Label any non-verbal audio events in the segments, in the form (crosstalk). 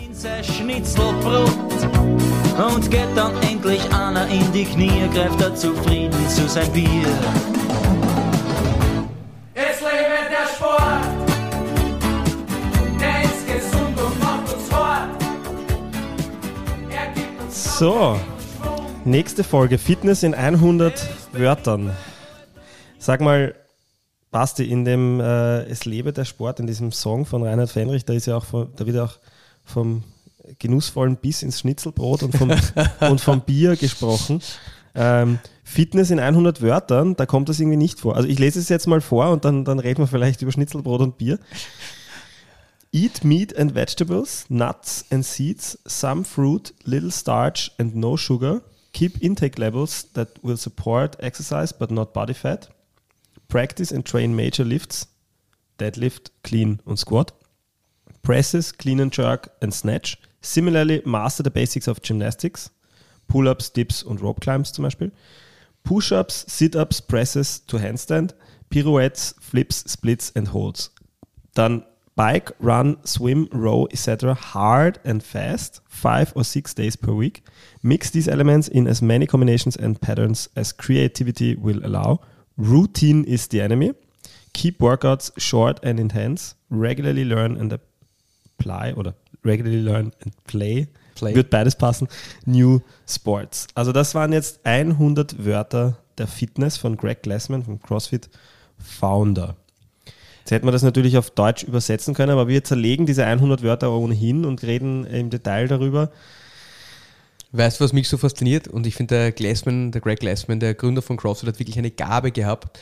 In sein Schnitzelbrot und geht dann endlich einer in die Knie, greift er zufrieden zu sein Bier. Es lebe der Sport, der ist gesund und macht uns fort. Er gibt uns So, nächste Folge. Fitness in 100 Wörtern. Sag mal, Basti, in dem äh, Es lebe der Sport, in diesem Song von Reinhard Fenrich, da ist ja auch, von, da wird ja auch vom genussvollen Biss ins Schnitzelbrot und vom, (laughs) und vom Bier gesprochen. Ähm, Fitness in 100 Wörtern, da kommt das irgendwie nicht vor. Also ich lese es jetzt mal vor und dann, dann reden wir vielleicht über Schnitzelbrot und Bier. Eat meat and vegetables, nuts and seeds, some fruit, little starch and no sugar. Keep intake levels that will support exercise but not body fat. Practice and train major lifts, deadlift, clean und squat. Presses, clean and jerk and snatch. Similarly, master the basics of gymnastics. Pull-ups, dips und rope climbs zum Beispiel. Push-ups, sit-ups, presses to handstand. Pirouettes, flips, splits and holds. Dann bike, run, swim, row, etc. hard and fast, five or six days per week. Mix these elements in as many combinations and patterns as creativity will allow. Routine is the enemy. Keep workouts short and intense. Regularly learn and apply oder regularly learn and play. Play. Wird beides passen. New Sports. Also das waren jetzt 100 Wörter der Fitness von Greg Glassman, vom CrossFit Founder. Jetzt hätten wir das natürlich auf Deutsch übersetzen können, aber wir zerlegen diese 100 Wörter ohnehin und reden im Detail darüber. Weißt du, was mich so fasziniert? Und ich finde, der Glassman, der Greg Glassman, der Gründer von CrossFit, hat wirklich eine Gabe gehabt,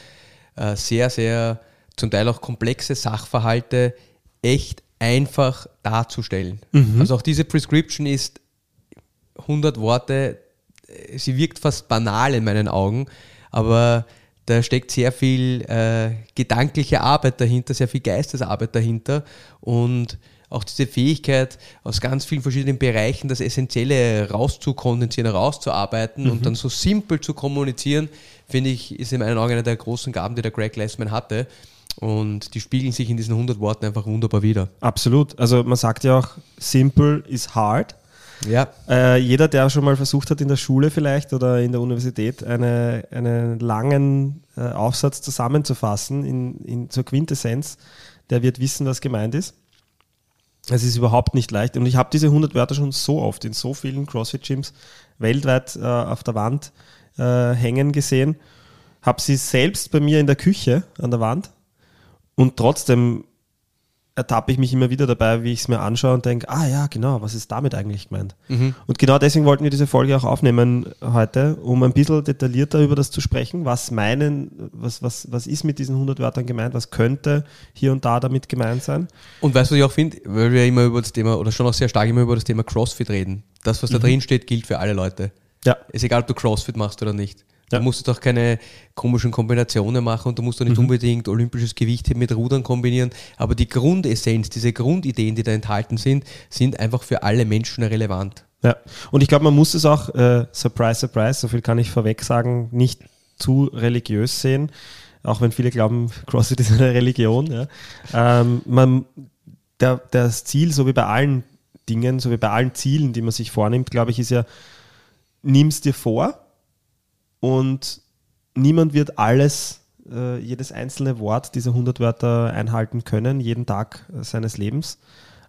äh, sehr, sehr zum Teil auch komplexe Sachverhalte echt einfach darzustellen. Also auch diese Prescription ist 100 Worte, äh, sie wirkt fast banal in meinen Augen, aber da steckt sehr viel äh, gedankliche Arbeit dahinter, sehr viel Geistesarbeit dahinter und auch diese Fähigkeit, aus ganz vielen verschiedenen Bereichen das Essentielle rauszukondensieren, rauszuarbeiten und dann so simpel zu kommunizieren, finde ich, ist in meinen Augen eine der großen Gaben, die der Greg Glassman hatte. Und die spiegeln sich in diesen 100 Worten einfach wunderbar wieder. Absolut. Also man sagt ja auch, simple is hard. Ja, Äh, jeder, der schon mal versucht hat in der Schule vielleicht oder in der Universität eine, einen langen äh, Aufsatz zusammenzufassen in, in, zur Quintessenz, der wird wissen, was gemeint ist. Es ist überhaupt nicht leicht. Und ich habe diese 100 Wörter schon so oft in so vielen CrossFit-Gyms weltweit äh, auf der Wand äh, hängen gesehen. Habe sie selbst bei mir in der Küche an der Wand. Und trotzdem ertappe ich mich immer wieder dabei, wie ich es mir anschaue und denke, ah ja, genau, was ist damit eigentlich gemeint? Und genau deswegen wollten wir diese Folge auch aufnehmen heute, um ein bisschen detaillierter über das zu sprechen. Was meinen, was, was, was ist mit diesen 100 Wörtern gemeint? Was könnte hier und da damit gemeint sein? Und weißt du, was ich auch finde, weil wir immer über das Thema, oder schon auch sehr stark immer über das Thema CrossFit reden. Das, was da drin steht, gilt für alle Leute. Ja, Ist egal, ob du CrossFit machst oder nicht. Ja. Du musst doch keine komischen Kombinationen machen und du musst doch nicht unbedingt olympisches Gewicht mit Rudern kombinieren. Aber die Grundessenz, diese Grundideen, die da enthalten sind, sind einfach für alle Menschen relevant. Ja, und ich glaube, man muss es auch, äh, surprise, surprise, so viel kann ich vorweg sagen, nicht zu religiös sehen, auch wenn viele glauben, (laughs) CrossFit ist eine Religion. Ja. Ähm, man, der, das Ziel, so wie bei allen Dingen, so wie bei allen Zielen, die man sich vornimmt, glaube ich, ist ja, nimm es dir vor und niemand wird alles, äh, jedes einzelne Wort dieser 100 Wörter einhalten können, jeden Tag äh, seines Lebens.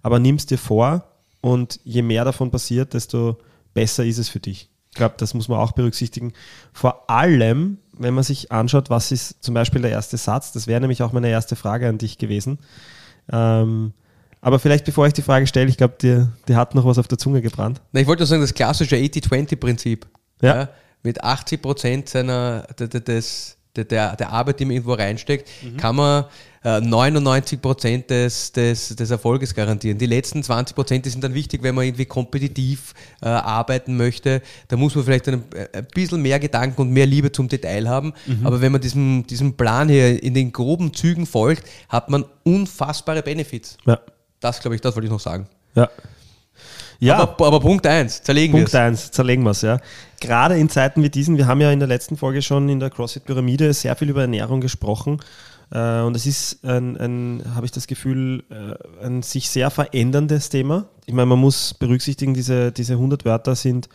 Aber nimm es dir vor und je mehr davon passiert, desto besser ist es für dich. Ich glaube, das muss man auch berücksichtigen. Vor allem, wenn man sich anschaut, was ist zum Beispiel der erste Satz, das wäre nämlich auch meine erste Frage an dich gewesen. Ähm, aber vielleicht bevor ich die Frage stelle, ich glaube, dir, dir hat noch was auf der Zunge gebrannt. Na, ich wollte nur sagen, das klassische 80-20-Prinzip. Ja. Mit 80 Prozent seiner, des, der, der Arbeit, die man irgendwo reinsteckt, kann man äh, 99 Prozent des, des, des Erfolges garantieren. Die letzten 20 Prozent, sind dann wichtig, wenn man irgendwie kompetitiv äh, arbeiten möchte. Da muss man vielleicht ein, ein bisschen mehr Gedanken und mehr Liebe zum Detail haben. Aber wenn man diesem, diesem Plan hier in den groben Zügen folgt, hat man unfassbare Benefits. Ja. Das, glaube ich, das wollte ich noch sagen. Ja. Ja, Aber, aber Punkt eins zerlegen wir Punkt 1, zerlegen wir es, ja. Gerade in Zeiten wie diesen, wir haben ja in der letzten Folge schon in der CrossFit-Pyramide sehr viel über Ernährung gesprochen. Äh, und es ist ein, ein habe ich das Gefühl, äh, ein sich sehr veränderndes Thema. Ich meine, man muss berücksichtigen, diese, diese 100 Wörter sind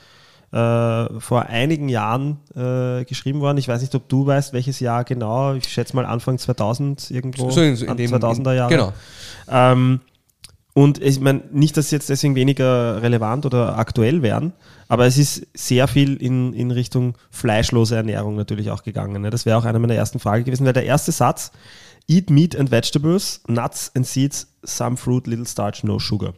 äh, vor einigen Jahren äh, geschrieben worden. Ich weiß nicht, ob du weißt, welches Jahr genau. Ich schätze mal Anfang 2000 irgendwo. So in, in dem, 2000er Jahre. Genau. Ähm, und ich meine, nicht, dass sie jetzt deswegen weniger relevant oder aktuell wären, aber es ist sehr viel in, in Richtung fleischlose Ernährung natürlich auch gegangen. Ne? Das wäre auch eine meiner ersten Fragen gewesen, weil der erste Satz, eat meat and vegetables, nuts and seeds, some fruit, little starch, no sugar.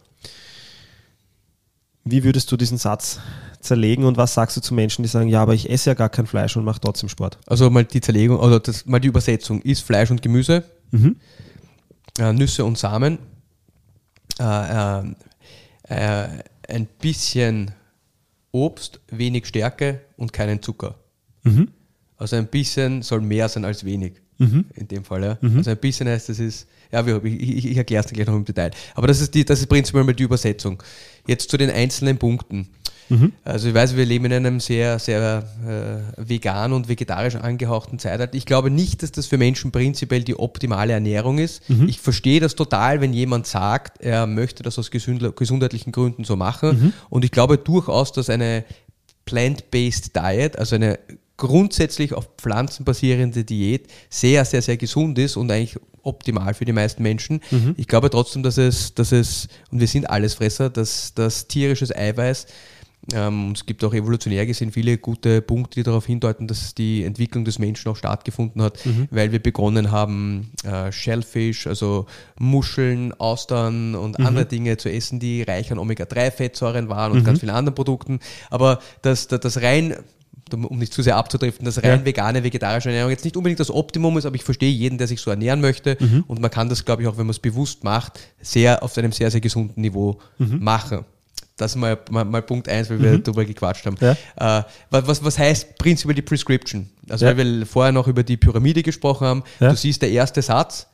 Wie würdest du diesen Satz zerlegen und was sagst du zu Menschen, die sagen, ja, aber ich esse ja gar kein Fleisch und mache trotzdem Sport? Also mal die Zerlegung, oder das, mal die Übersetzung ist Fleisch und Gemüse, äh, Nüsse und Samen, äh, äh, äh, ein bisschen Obst, wenig Stärke und keinen Zucker. Also ein bisschen soll mehr sein als wenig. In dem Fall, ja. Also ein bisschen heißt, das ist, ja, ich, ich, ich erkläre es gleich noch im Detail. Aber das ist, die, das ist prinzipiell mal die Übersetzung. Jetzt zu den einzelnen Punkten. Also ich weiß, wir leben in einem sehr, sehr äh, vegan und vegetarisch angehauchten Zeitalter. Ich glaube nicht, dass das für Menschen prinzipiell die optimale Ernährung ist. Ich verstehe das total, wenn jemand sagt, er möchte das aus gesundheitlichen Gründen so machen. Und ich glaube durchaus, dass eine Plant-Based Diet, also eine grundsätzlich auf Pflanzen basierende Diät, sehr, sehr, sehr gesund ist und eigentlich optimal für die meisten Menschen. Ich glaube trotzdem, dass es, dass es, und wir sind Allesfresser, dass das tierisches Eiweiß ähm, es gibt auch evolutionär gesehen viele gute Punkte, die darauf hindeuten, dass die Entwicklung des Menschen auch stattgefunden hat, weil wir begonnen haben, äh, Shellfish, also Muscheln, Austern und andere Dinge zu essen, die reich an Omega-3-Fettsäuren waren und ganz vielen anderen Produkten. Aber das, das, das rein um nicht zu sehr abzudriften, dass rein Ja. vegane, vegetarische Ernährung jetzt nicht unbedingt das Optimum ist, aber ich verstehe jeden, der sich so ernähren möchte und man kann das, glaube ich, auch wenn man es bewusst macht, sehr auf einem sehr, sehr gesunden Niveau machen. Das ist mal, mal, mal Punkt eins, weil wir darüber gequatscht haben. Ja. Äh, was, was, heißt prinzipiell die Prescription? Also Ja. weil wir vorher noch über die Pyramide gesprochen haben. Ja. Du siehst, der erste Satz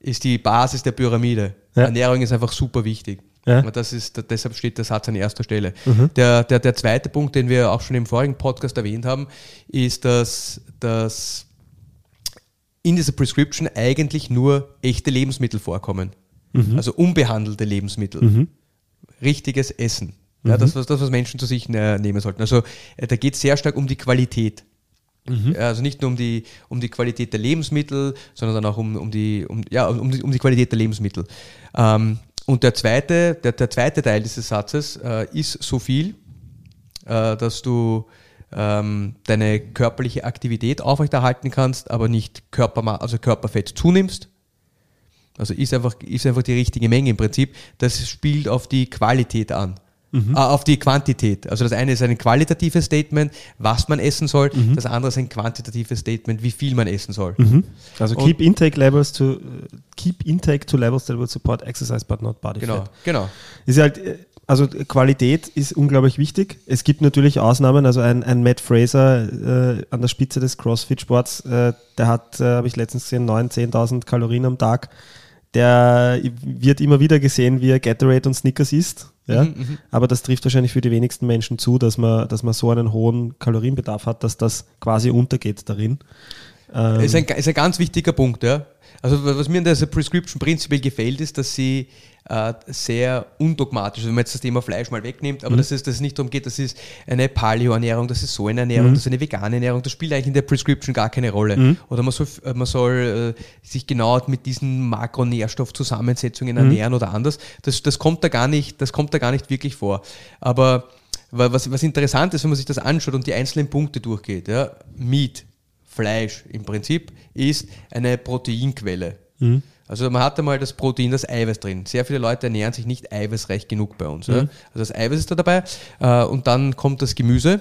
ist die Basis der Pyramide. Ernährung ist einfach super wichtig. Ja. Das ist, deshalb steht der Satz an erster Stelle. Der, der, der zweite Punkt, den wir auch schon im vorigen Podcast erwähnt haben, ist, dass, dass in dieser Prescription eigentlich nur echte Lebensmittel vorkommen. Also unbehandelte Lebensmittel. Richtiges Essen. Ja, das, was, das, was Menschen zu sich äh, nehmen sollten. Also äh, da geht es sehr stark um die Qualität. Ja, Also nicht nur um die, um die Qualität der Lebensmittel, sondern dann auch um, um, die, um, ja, um, die, um die Qualität der Lebensmittel. Ähm, und der zweite, der, der zweite Teil dieses Satzes äh, ist so viel, äh, dass du ähm, deine körperliche Aktivität aufrechterhalten kannst, aber nicht Körperma also Körperfett zunimmst. Also ist einfach, ist einfach die richtige Menge im Prinzip. Das spielt auf die Qualität an. Äh, auf die Quantität. Also das eine ist ein qualitatives Statement, was man essen soll. Das andere ist ein quantitatives Statement, wie viel man essen soll. Also Und- keep intake levels to äh, keep intake to levels that will support exercise but not body Genau, fat. genau. Ist halt, äh, also Qualität ist unglaublich wichtig. Es gibt natürlich Ausnahmen, also ein, ein Matt Fraser äh, an der Spitze des CrossFit-Sports, äh, der hat, äh, habe ich letztens gesehen, 9.000, 10.000 Kalorien am Tag. Der wird immer wieder gesehen, wie er Gatorade und Snickers isst. Ja? Aber das trifft wahrscheinlich für die wenigsten Menschen zu, dass man, dass man so einen hohen Kalorienbedarf hat, dass das quasi untergeht darin. Ähm, Ist ein, ist ein ganz wichtiger Punkt, ja. Also was mir in dieser Prescription prinzipiell gefällt, ist, dass sie äh, sehr undogmatisch, wenn man jetzt das Thema Fleisch mal wegnimmt, aber dass, es, dass es nicht darum geht, das ist eine Paleo-Ernährung, das ist so eine Ernährung, das ist eine vegane Ernährung, das spielt eigentlich in der Prescription gar keine Rolle. Oder man soll, äh, man soll äh, sich genau mit diesen Makronährstoffzusammensetzungen ernähren oder anders. Das, das, kommt da gar nicht, das kommt da gar nicht wirklich vor. Aber wa- was, was interessant ist, wenn man sich das anschaut und die einzelnen Punkte durchgeht, ja, Meat, Fleisch im Prinzip ist eine Proteinquelle. Also man hat einmal das Protein, das Eiweiß drin. Sehr viele Leute ernähren sich nicht eiweißreich genug bei uns. Ja? Also das Eiweiß ist da dabei. Äh, und dann kommt das Gemüse.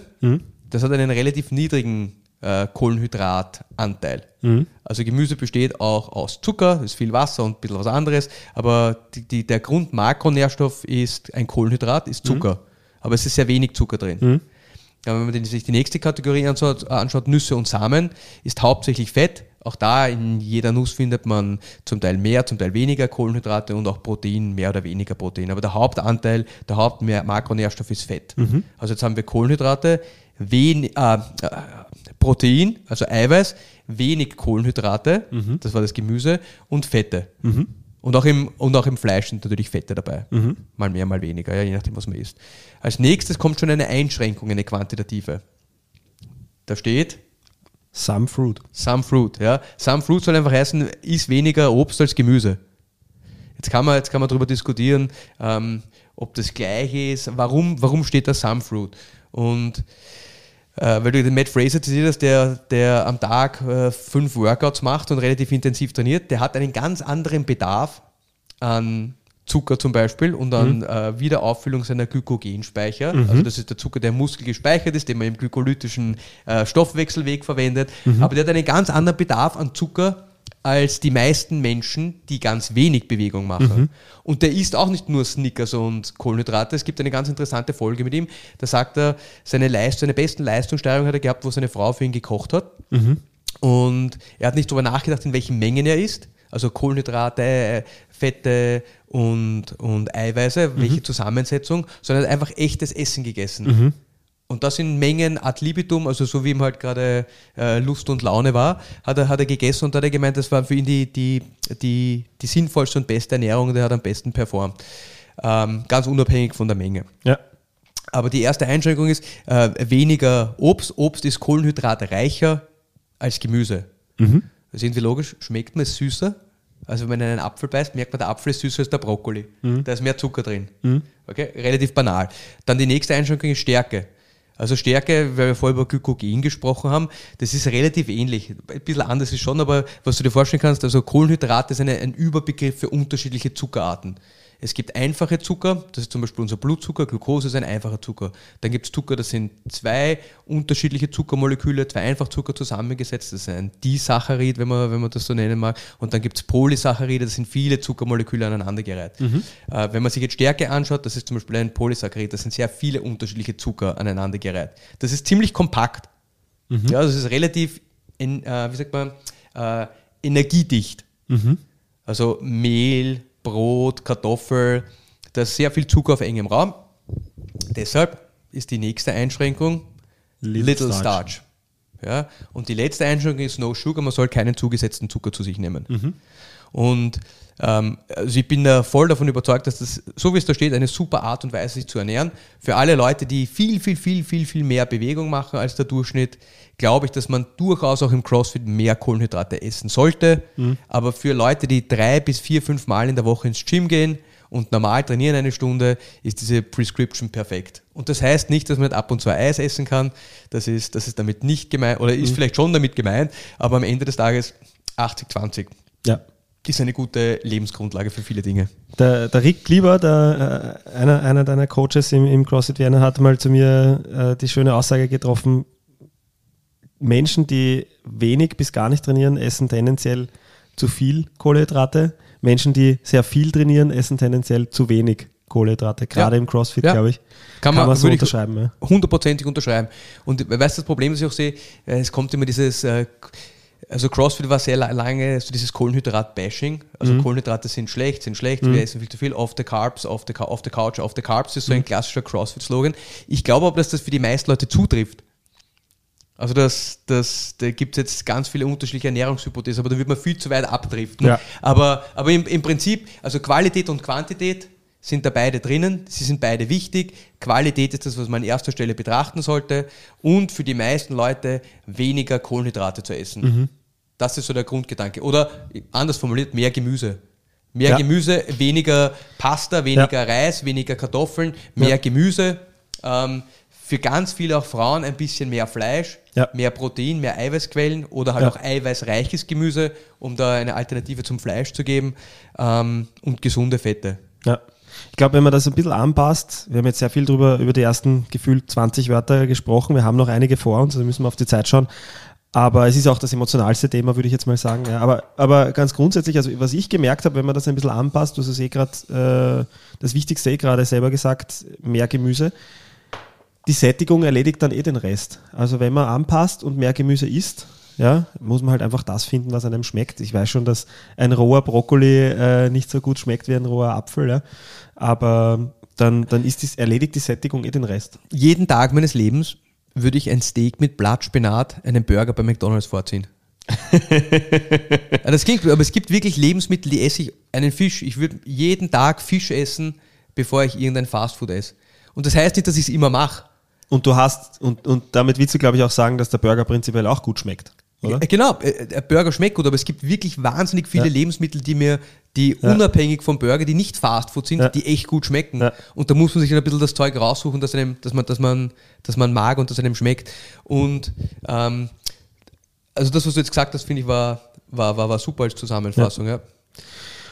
Das hat einen relativ niedrigen äh, Kohlenhydratanteil. Also Gemüse besteht auch aus Zucker, ist viel Wasser und ein bisschen was anderes, aber die, die, der Grundmakronährstoff ist ein Kohlenhydrat, ist Zucker. Aber es ist sehr wenig Zucker drin. Wenn man sich die nächste Kategorie anschaut, anschaut, Nüsse und Samen, ist hauptsächlich Fett. Auch da in jeder Nuss findet man zum Teil mehr, zum Teil weniger Kohlenhydrate und auch Protein, mehr oder weniger Protein. Aber der Hauptanteil, der Hauptmakronährstoff ist Fett. Also jetzt haben wir Kohlenhydrate, wen, äh, äh, Protein, also Eiweiß, wenig Kohlenhydrate, das war das Gemüse, und Fette. Und, auch im, und auch im Fleisch sind natürlich Fette dabei. Mal mehr, mal weniger, ja, je nachdem, was man isst. Als nächstes kommt schon eine Einschränkung, eine quantitative. Da steht Some Fruit. Some Fruit. Ja. Some Fruit soll einfach heißen, isst weniger Obst als Gemüse. Jetzt kann man, jetzt kann man darüber diskutieren, ähm, ob das gleiche ist. Warum, warum steht da Some Fruit? Und äh, weil du den Matt Fraser zitiert hast, der, der am Tag äh, fünf Workouts macht und relativ intensiv trainiert, der hat einen ganz anderen Bedarf an Zucker zum Beispiel und an äh, Wiederauffüllung seiner Glykogenspeicher. Also das ist der Zucker, der im Muskel gespeichert ist, den man im glykolytischen äh, Stoffwechselweg verwendet. Aber der hat einen ganz anderen Bedarf an Zucker als die meisten Menschen, die ganz wenig Bewegung machen. Und der isst auch nicht nur Snickers und Kohlenhydrate. Es gibt eine ganz interessante Folge mit ihm. Da sagt er, seine, Leist seine besten Leistungssteigerungen hat er gehabt, wo seine Frau für ihn gekocht hat. Und er hat nicht darüber nachgedacht, in welchen Mengen er isst. Also Kohlenhydrate, Fette und, und Eiweiße, welche Zusammensetzung, sondern er hat einfach echtes Essen gegessen. Und das in Mengen ad libitum, also so wie ihm halt gerade äh, Lust und Laune war, hat er, hat er gegessen und hat er gemeint, das war für ihn die, die, die, die sinnvollste und beste Ernährung, der hat am besten performt. Ähm, ganz unabhängig von der Menge. Ja. Aber die erste Einschränkung ist äh, weniger Obst. Obst ist kohlenhydratreicher als Gemüse. Das ist irgendwie logisch. Schmeckt man es süßer? Also wenn man in einen Apfel beißt, merkt man, der Apfel ist süßer als der Brokkoli. Da ist mehr Zucker drin. Okay? Relativ banal. Dann die nächste Einschränkung ist Stärke. Also Stärke, weil wir vorher über Glykogen gesprochen haben, das ist relativ ähnlich. Ein bisschen anders ist schon, aber was du dir vorstellen kannst, also Kohlenhydrate sind ein Überbegriff für unterschiedliche Zuckerarten. Es gibt einfache Zucker, das ist zum Beispiel unser Blutzucker, Glucose ist ein einfacher Zucker. Dann gibt es Zucker, das sind zwei unterschiedliche Zuckermoleküle, zwei Einfachzucker zusammengesetzt, das ist ein Disaccharid, wenn man, wenn man das so nennen mag. Und dann gibt es Polysaccharide, das sind viele Zuckermoleküle aneinandergereiht. Äh, wenn man sich jetzt Stärke anschaut, das ist zum Beispiel ein Polysaccharid, das sind sehr viele unterschiedliche Zucker aneinandergereiht. Das ist ziemlich kompakt. Ja, das ist relativ, in, äh, wie sagt man, äh, energiedicht. Also Mehl, Brot, Kartoffel, da ist sehr viel Zucker auf engem Raum. Deshalb ist die nächste Einschränkung Little Little, Starch. Starch. Ja? Und die letzte Einschränkung ist No Sugar, man soll keinen zugesetzten Zucker zu sich nehmen. Und ähm, also ich bin da voll davon überzeugt, dass das, so wie es da steht, eine super Art und Weise, sich zu ernähren. Für alle Leute, die viel, viel, viel, viel, viel mehr Bewegung machen als der Durchschnitt, glaube ich, dass man durchaus auch im CrossFit mehr Kohlenhydrate essen sollte. Aber für Leute, die drei bis vier, fünf Mal in der Woche ins Gym gehen und normal trainieren eine Stunde, ist diese Prescription perfekt. Und das heißt nicht, dass man nicht ab und zu Eis essen kann. Das ist, das ist damit nicht gemeint, oder ist vielleicht schon damit gemeint, aber am Ende des Tages 80-20 Ja. Ist eine gute Lebensgrundlage für viele Dinge. Der, der Rick Lieber, der, äh, einer, einer deiner Coaches im, im CrossFit Vienna, hat mal zu mir äh, die schöne Aussage getroffen, Menschen, die wenig bis gar nicht trainieren, essen tendenziell zu viel Kohlenhydrate. Menschen, die sehr viel trainieren, essen tendenziell zu wenig Kohlenhydrate. Gerade Ja. im CrossFit, Ja. glaube ich. Kann man, so unterschreiben. Ja. hundertprozentig unterschreiben. Und weißt du, das Problem, das ich auch sehe, äh, es kommt immer dieses, äh, also CrossFit war sehr la- lange so dieses Kohlenhydrat-Bashing. Also Mhm. Kohlenhydrate sind schlecht, sind schlecht, wir essen viel zu viel, off the carbs, off the, off the couch, off the carbs ist so ein Mhm. klassischer CrossFit-Slogan. Ich glaube aber, dass das für die meisten Leute zutrifft. Also das, das, da gibt es jetzt ganz viele unterschiedliche Ernährungshypothesen, aber da wird man viel zu weit abdriften. Ja. Aber, aber im, im Prinzip, also Qualität und Quantität sind da beide drinnen, sie sind beide wichtig. Qualität ist das, was man an erster Stelle betrachten sollte und für die meisten Leute weniger Kohlenhydrate zu essen. Mhm. Das ist so der Grundgedanke. Oder anders formuliert, mehr Gemüse. Mehr Ja. Gemüse, weniger Pasta, weniger Reis, weniger Kartoffeln, mehr Ja. Gemüse. Ähm, für ganz viele auch Frauen ein bisschen mehr Fleisch, Ja. mehr Protein, mehr Eiweißquellen oder halt Ja. auch eiweißreiches Gemüse, um da eine Alternative zum Fleisch zu geben ähm, und gesunde Fette. Ja. Ich glaube, wenn man das ein bisschen anpasst, wir haben jetzt sehr viel drüber, über die ersten gefühlt 20 Wörter gesprochen, wir haben noch einige vor uns, also müssen wir auf die Zeit schauen. Aber es ist auch das emotionalste Thema, würde ich jetzt mal sagen. Ja, aber, aber ganz grundsätzlich, also was ich gemerkt habe, wenn man das ein bisschen anpasst, du hast es eh gerade, äh, das Wichtigste eh gerade selber gesagt, mehr Gemüse. Die Sättigung erledigt dann eh den Rest. Also wenn man anpasst und mehr Gemüse isst, ja, muss man halt einfach das finden, was einem schmeckt. Ich weiß schon, dass ein roher Brokkoli äh, nicht so gut schmeckt wie ein roher Apfel, ja. aber dann, dann ist dies, erledigt die Sättigung eh den Rest. Jeden Tag meines Lebens würde ich ein Steak mit Blattspinat, einen Burger bei McDonalds vorziehen. (laughs) Das klingt, aber es gibt wirklich Lebensmittel, die esse ich einen Fisch. Ich würde jeden Tag Fisch essen, bevor ich irgendein Fastfood esse. Und das heißt nicht, dass ich es immer mache. Und du hast, und, und damit willst du, glaube ich, auch sagen, dass der Burger prinzipiell auch gut schmeckt. Oder? Äh, Genau, äh, der Burger schmeckt gut, aber es gibt wirklich wahnsinnig viele Ja. Lebensmittel, die mir, die Ja. unabhängig vom Burger, die nicht Fastfood sind, Ja. die echt gut schmecken. Und da muss man sich dann ein bisschen das Zeug raussuchen, das, einem, dass, man, dass, man, dass man mag und das einem schmeckt. Und ähm, also das, was du jetzt gesagt hast, finde ich, war, war, war, war super als Zusammenfassung. Ja.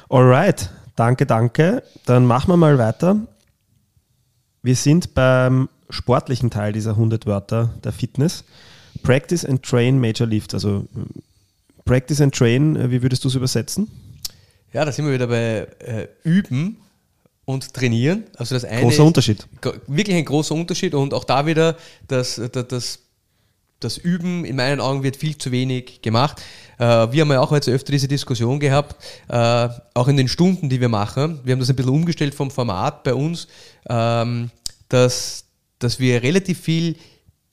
Alright, danke, danke. Dann machen wir mal weiter. Wir sind beim sportlichen Teil dieser 100 Wörter der Fitness. Practice and Train Major Lift. Also äh, Practice and Train, äh, wie würdest du es übersetzen? ja, da sind wir wieder bei äh, Üben und Trainieren. Also das eine Großer Unterschied. Wirklich ein großer Unterschied und auch da wieder das, das, das, das Üben in meinen Augen wird viel zu wenig gemacht. Äh, wir haben ja auch jetzt öfter diese Diskussion gehabt, äh, auch in den Stunden, die wir machen. Wir haben das ein bisschen umgestellt vom Format bei uns, ähm, dass, dass wir relativ viel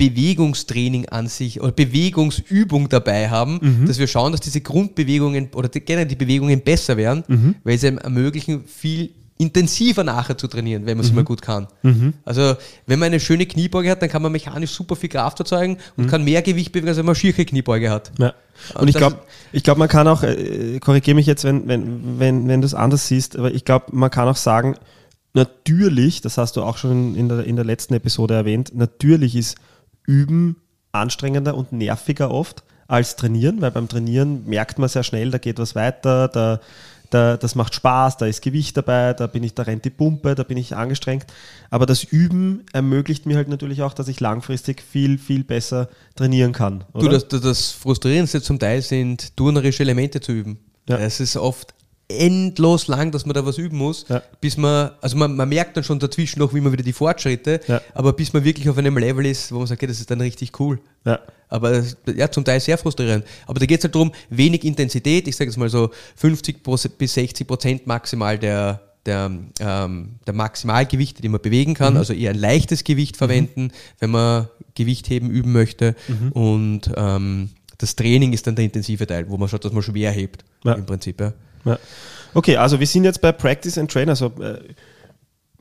Bewegungstraining an sich oder Bewegungsübung dabei haben, dass wir schauen, dass diese Grundbewegungen oder die, generell die Bewegungen besser werden, weil sie einem ermöglichen, viel intensiver nachher zu trainieren, wenn man es mal gut kann. Also wenn man eine schöne Kniebeuge hat, dann kann man mechanisch super viel Kraft erzeugen und kann mehr Gewicht bewegen, als wenn man eine schierche Kniebeuge hat. Ja. Und, Und ich glaube, ich glaub, man kann auch, äh, korrigiere mich jetzt, wenn, wenn, wenn, wenn du es anders siehst, aber ich glaube, man kann auch sagen, natürlich, das hast du auch schon in der, in der letzten Episode erwähnt, natürlich ist Üben anstrengender und nerviger oft als Trainieren, weil beim Trainieren merkt man sehr schnell, da geht was weiter, da, da, das macht Spaß, da ist Gewicht dabei, da bin ich, da rennt die Pumpe, da bin ich angestrengt. Aber das Üben ermöglicht mir halt natürlich auch, dass ich langfristig viel, viel besser trainieren kann. Du, Oder? das, das, das Frustrierendste zum Teil sind turnerische Elemente zu üben. Ja. Es ist oft endlos lang, dass man da was üben muss, Ja. bis man, also man, man merkt dann schon dazwischen noch, wie man wieder die Fortschritte, Ja. aber bis man wirklich auf einem Level ist, wo man sagt, okay, das ist dann richtig cool. Ja. Aber ja, zum Teil sehr frustrierend. Aber da geht es halt darum, wenig Intensität, ich sage jetzt mal so 50 Pro- bis 60 Prozent maximal der, der, ähm, der Maximalgewichte, die man bewegen kann, also eher ein leichtes Gewicht verwenden, wenn man Gewichtheben üben möchte. Und ähm, das Training ist dann der intensive Teil, wo man schaut, dass man schwer hebt, Ja. im Prinzip. Ja. Ja. Okay, also wir sind jetzt bei Practice and Train, also äh,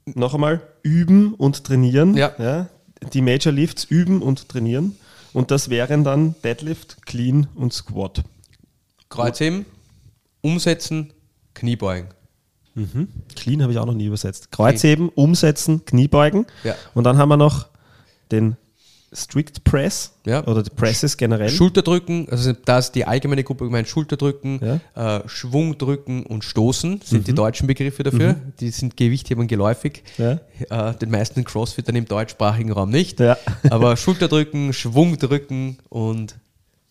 noch einmal üben und trainieren. Ja. Die Major Lifts üben und trainieren. Und das wären dann Deadlift, Clean und Squat. Kreuzheben, umsetzen, Kniebeugen. Clean habe ich auch noch nie übersetzt. Kreuzheben, umsetzen, Kniebeugen. Ja. Und dann haben wir noch den Strict Press Ja. oder die Presses generell. Schulterdrücken, also da ist die allgemeine Gruppe gemeint, Schulterdrücken, äh, Schwungdrücken und Stoßen sind die deutschen Begriffe dafür. Die sind Gewichthebern geläufig. Ja. Äh, den meisten Crossfittern im deutschsprachigen Raum nicht. Ja. (laughs) Aber Schulterdrücken, Schwungdrücken und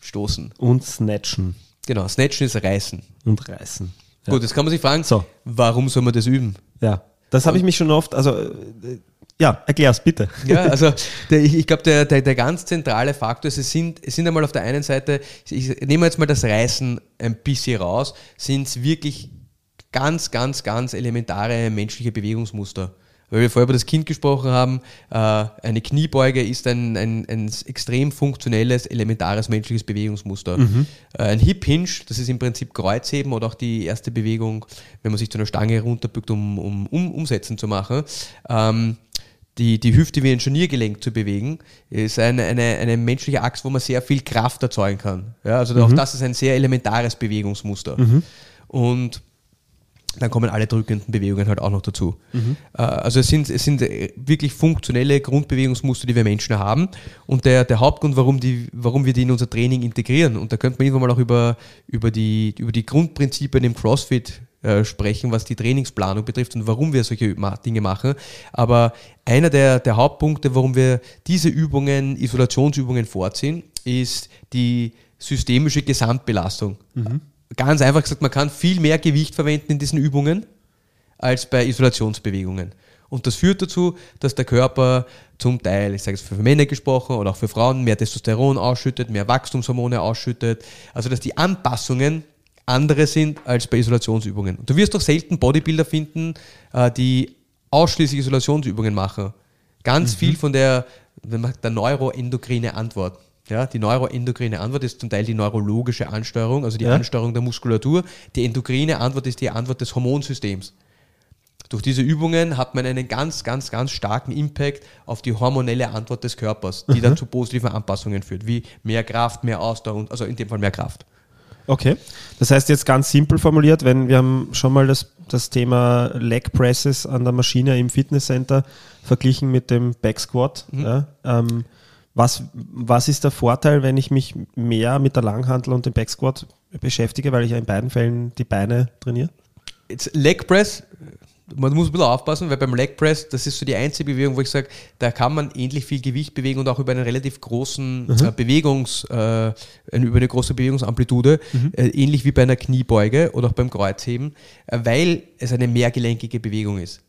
Stoßen. und Snatchen Genau, Snatchen ist Reißen. und Reißen. Ja. Gut, jetzt kann man sich fragen, So. warum soll man das üben? Ja, das habe ich mich schon oft, also äh, ja, erklär's bitte. Ja, (laughs) also der, ich, ich glaube, der, der, der ganz zentrale Faktor ist, es sind, es sind einmal auf der einen Seite, ich nehme jetzt mal das Reißen ein bisschen raus, sind es wirklich ganz, ganz, ganz elementare menschliche Bewegungsmuster. Weil wir vorher über das Kind gesprochen haben, äh, eine Kniebeuge ist ein, ein, ein extrem funktionelles, elementares menschliches Bewegungsmuster. Äh, ein Hip Hinge, das ist im Prinzip Kreuzheben oder auch die erste Bewegung, wenn man sich zu einer Stange runterbückt, um, um, um Umsetzen zu machen. Ähm, die, die Hüfte wie ein Scharniergelenk zu bewegen, ist eine, eine, eine menschliche Achse, wo man sehr viel Kraft erzeugen kann. Ja, also auch das ist ein sehr elementares Bewegungsmuster. Und dann kommen alle drückenden Bewegungen halt auch noch dazu. Äh, Also es sind, es sind äh, wirklich funktionelle Grundbewegungsmuster, die wir Menschen haben. Und der, der Hauptgrund, warum, die, warum wir die in unser Training integrieren, und da könnte man irgendwann mal auch über, über, die, über die Grundprinzipien im CrossFit äh, sprechen, was die Trainingsplanung betrifft und warum wir solche Dinge machen. Aber einer der, der Hauptpunkte, warum wir diese Übungen, Isolationsübungen vorziehen, ist die systemische Gesamtbelastung. Ganz einfach gesagt, man kann viel mehr Gewicht verwenden in diesen Übungen als bei Isolationsbewegungen. Und das führt dazu, dass der Körper zum Teil, ich sage es für Männer gesprochen oder auch für Frauen, mehr Testosteron ausschüttet, mehr Wachstumshormone ausschüttet. Also dass die Anpassungen andere sind als bei Isolationsübungen. Und du wirst doch selten Bodybuilder finden, äh, die ausschließlich Isolationsübungen machen. Ganz viel von der, der neuroendokrine Antwort. Ja, die neuroendokrine Antwort ist zum Teil die neurologische Ansteuerung, also die Ja. Ansteuerung der Muskulatur. Die endokrine Antwort ist die Antwort des Hormonsystems. Durch diese Übungen hat man einen ganz, ganz, ganz starken Impact auf die hormonelle Antwort des Körpers, die dann zu positiven Anpassungen führt, wie mehr Kraft, mehr Ausdauer und also in dem Fall mehr Kraft. Okay. Das heißt jetzt ganz simpel formuliert, wenn wir haben schon mal das, das Thema Leg Presses an der Maschine im Fitnesscenter verglichen mit dem Back Squat. Ja, ähm, was, was ist der Vorteil, wenn ich mich mehr mit der Langhantel und dem Back Squat beschäftige, weil ich ja in beiden Fällen die Beine trainiere? Jetzt Leg Press, man muss ein bisschen aufpassen, weil beim Leg Press, das ist so die einzige Bewegung, wo ich sage, da kann man ähnlich viel Gewicht bewegen und auch über einen relativ großen äh, Bewegungs, äh, über eine große Bewegungsamplitude, äh, ähnlich wie bei einer Kniebeuge oder auch beim Kreuzheben, äh, weil es eine mehrgelenkige Bewegung ist.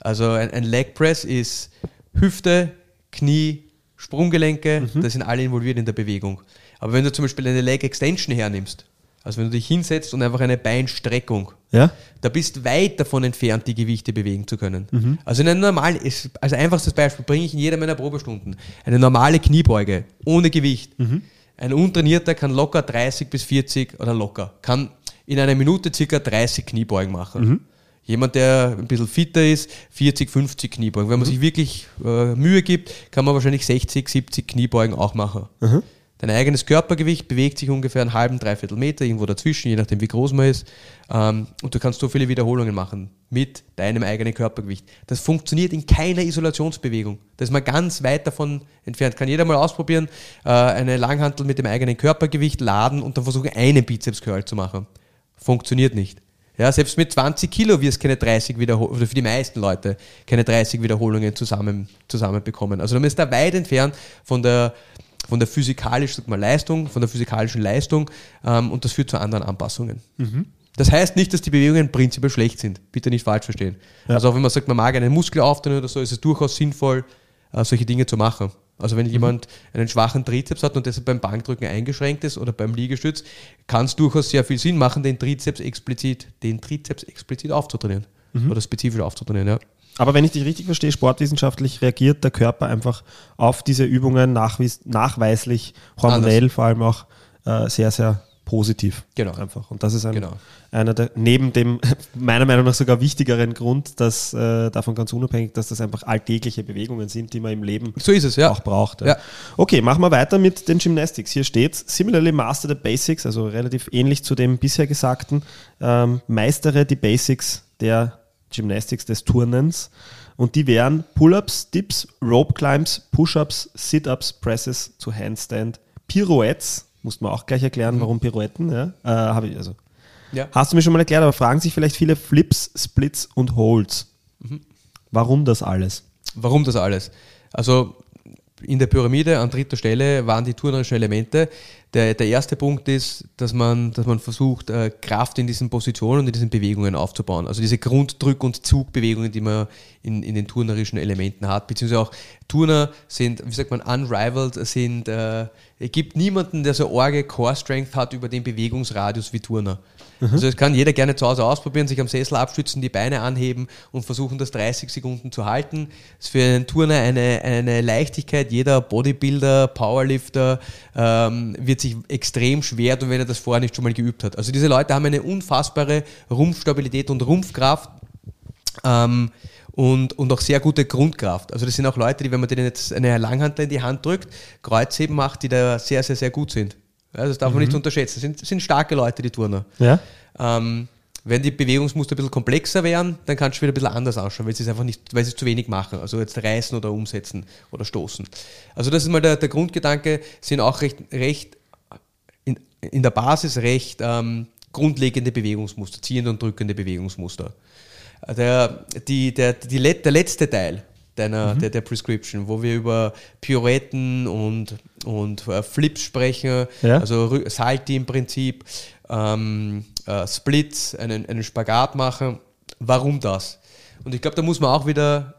Also ein, ein Leg Press ist Hüfte, Knie, Sprunggelenke, das sind alle involviert in der Bewegung. Aber wenn du zum Beispiel eine Leg Extension hernimmst, also wenn du dich hinsetzt und einfach eine Beinstreckung, Ja? da bist weit davon entfernt, die Gewichte bewegen zu können. Also eine normale, ist- also einfachstes Beispiel bringe ich in jeder meiner Probestunden. Eine normale Kniebeuge ohne Gewicht. Ein Untrainierter kann locker 30 bis 40 oder locker, kann in einer Minute circa 30 Kniebeugen machen. Jemand, der ein bisschen fitter ist, 40, 50 Kniebeugen. Wenn man sich wirklich äh, Mühe gibt, kann man wahrscheinlich 60, 70 Kniebeugen auch machen. Dein eigenes Körpergewicht bewegt sich ungefähr einen halben, dreiviertel Meter, irgendwo dazwischen, je nachdem wie groß man ist. Ähm, und du kannst so viele Wiederholungen machen mit deinem eigenen Körpergewicht. Das funktioniert in keiner Isolationsbewegung. Da ist man ganz weit davon entfernt. Kann jeder mal ausprobieren, äh, eine Langhantel mit dem eigenen Körpergewicht laden und dann versuchen, einen Bizeps-Curl zu machen. Funktioniert nicht. Ja, selbst mit 20 Kilo wirst du keine 30 Wiederholungen, oder für die meisten Leute keine 30 Wiederholungen zusammen, bekommen. Also man ist da weit entfernt von der, von der physikalischen sag mal, Leistung, von der physikalischen Leistung ähm, und das führt zu anderen Anpassungen. Das heißt nicht, dass die Bewegungen prinzipiell schlecht sind. Bitte nicht falsch verstehen. Also auch wenn man sagt, man mag einen Muskel auftrainieren oder so, ist es durchaus sinnvoll, äh, solche Dinge zu machen. Also wenn jemand einen schwachen Trizeps hat und deshalb beim Bankdrücken eingeschränkt ist oder beim Liegestütz, kann es durchaus sehr viel Sinn machen, den Trizeps explizit, den Trizeps explizit aufzutrainieren. Oder spezifisch aufzutrainieren, ja. Aber wenn ich dich richtig verstehe, sportwissenschaftlich reagiert der Körper einfach auf diese Übungen nachweislich, hormonell vor allem auch äh, sehr, sehr positiv. Genau. Einfach. Und das ist ein, Genau. einer der, neben dem (laughs) meiner Meinung nach sogar wichtigeren Grund, dass äh, davon ganz unabhängig, dass das einfach alltägliche Bewegungen sind, die man im Leben So ist es, ja. auch braucht. Ja. Okay, machen wir weiter mit den Gymnastics. Hier steht, similarly master the basics, also relativ ähnlich zu dem bisher Gesagten, ähm, meistere die Basics der Gymnastics, des Turnens. Und die wären Pull-ups, Dips, Rope Climbs, Push-ups, Sit-ups, Presses zu Handstand, Pirouettes, muss man auch gleich erklären, warum Pirouetten, ja, äh, habe ich also. ja. Hast du mir schon mal erklärt, aber fragen sich vielleicht viele Flips, Splits und Holds. Warum das alles? Warum das alles? Also in der Pyramide an dritter Stelle waren die turnerischen Elemente. Der, der erste Punkt ist, dass man, dass man versucht, äh, Kraft in diesen Positionen und in diesen Bewegungen aufzubauen. Also diese Grunddrück- und Zugbewegungen, die man in, in den turnerischen Elementen hat. Beziehungsweise auch Turner sind, wie sagt man, unrivaled, sind, äh, es gibt niemanden, der so orge Core Strength hat über den Bewegungsradius wie Turner. Also das kann jeder gerne zu Hause ausprobieren, sich am Sessel abstützen, die Beine anheben und versuchen, das 30 Sekunden zu halten. Das ist für einen Turner eine, eine Leichtigkeit. Jeder Bodybuilder, Powerlifter ähm, wird sich extrem schwer tun, wenn er das vorher nicht schon mal geübt hat. Also diese Leute haben eine unfassbare Rumpfstabilität und Rumpfkraft. Ähm, und, und auch sehr gute Grundkraft. Also das sind auch Leute, die, wenn man denen jetzt eine Langhantel in die Hand drückt, Kreuzheben macht, die da sehr, sehr, sehr gut sind. Ja, das darf man nicht unterschätzen. Das sind, das sind starke Leute, die Turner. Ja? Ähm, wenn die Bewegungsmuster ein bisschen komplexer wären, dann kann es schon wieder ein bisschen anders ausschauen, weil sie es einfach nicht, weil sie es zu wenig machen. Also jetzt reißen oder umsetzen oder stoßen. Also das ist mal der, der Grundgedanke, sind auch recht, recht in, in der Basis recht ähm, grundlegende Bewegungsmuster, ziehende und drückende Bewegungsmuster. Der, die, der, die, der letzte Teil deiner, der, der Prescription, wo wir über Pirouetten und, und äh, Flips sprechen, Ja. also Salti im Prinzip, ähm, äh, Splits, einen, einen Spagat machen. Warum das? Und ich glaube, da muss man auch wieder,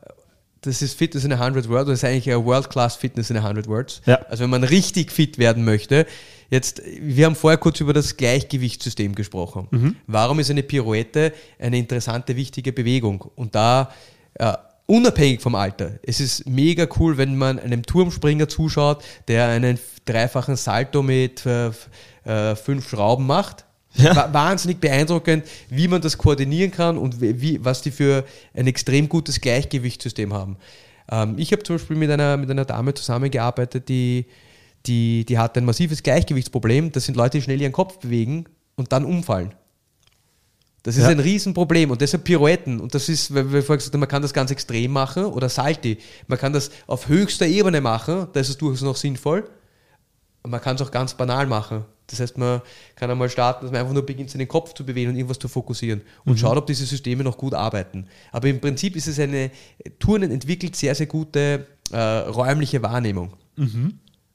das ist Fitness in a 100 Words, das ist eigentlich ein World-Class Fitness in a 100 Words. Ja. Also wenn man richtig fit werden möchte, jetzt, wir haben vorher kurz über das Gleichgewichtssystem gesprochen. Warum ist eine Pirouette eine interessante, wichtige Bewegung? Und da äh, unabhängig vom Alter. Es ist mega cool, wenn man einem Turmspringer zuschaut, der einen dreifachen Salto mit äh, äh, fünf Schrauben macht. Ja. Wa- Wahnsinnig beeindruckend, wie man das koordinieren kann und wie, was die für ein extrem gutes Gleichgewichtssystem haben. Ähm, ich habe zum Beispiel mit einer, mit einer Dame zusammengearbeitet, die, die, die hat ein massives Gleichgewichtsproblem. Das sind Leute, die schnell ihren Kopf bewegen und dann umfallen. Das ist Ja. ein Riesenproblem und deshalb Pirouetten. Und das ist, weil wir vorhin gesagt haben, man kann das ganz extrem machen oder Salti. Man kann das auf höchster Ebene machen, da ist es durchaus noch sinnvoll. Und man kann es auch ganz banal machen. Das heißt, man kann einmal starten, dass man einfach nur beginnt, seinen Kopf zu bewegen und irgendwas zu fokussieren und schaut, ob diese Systeme noch gut arbeiten. Aber im Prinzip ist es eine, Turnen entwickelt sehr, sehr gute äh, räumliche Wahrnehmung.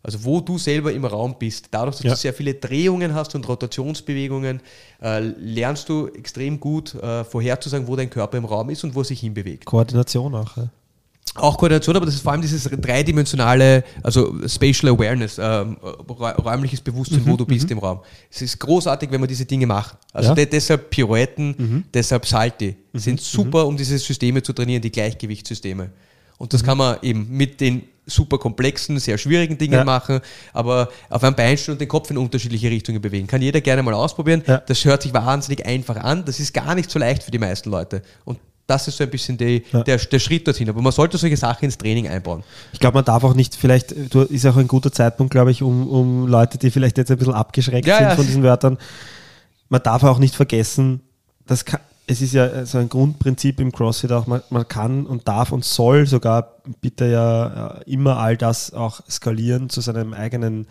Also wo du selber im Raum bist. Dadurch, dass Ja. du sehr viele Drehungen hast und Rotationsbewegungen, äh, lernst du extrem gut äh, vorherzusagen, wo dein Körper im Raum ist und wo er sich hinbewegt. Koordination auch. Ja. Auch Koordination, aber das ist vor allem dieses dreidimensionale, also Spatial Awareness, ähm, räu- räumliches Bewusstsein, wo du bist im Raum. Es ist großartig, wenn man diese Dinge macht. Also Ja. de deshalb Pirouetten, deshalb Salti sind super, um diese Systeme zu trainieren, die Gleichgewichtssysteme. Und das kann man eben mit den super komplexen, sehr schwierigen Dingen Ja. machen, aber auf einem Bein stehen und den Kopf in unterschiedliche Richtungen bewegen. Kann jeder gerne mal ausprobieren. Ja. Das hört sich wahnsinnig einfach an. Das ist gar nicht so leicht für die meisten Leute. Und das ist so ein bisschen die, Ja. der, der Schritt dorthin. Aber man sollte solche Sachen ins Training einbauen. Ich glaube, man darf auch nicht, vielleicht, ist auch ein guter Zeitpunkt, glaube ich, um, um Leute, die vielleicht jetzt ein bisschen abgeschreckt sind von diesen Wörtern. Man darf auch nicht vergessen, das kann, es ist ja so ein Grundprinzip im CrossFit auch, man, man kann und darf und soll sogar bitte ja äh, immer all das auch skalieren zu seinem eigenen,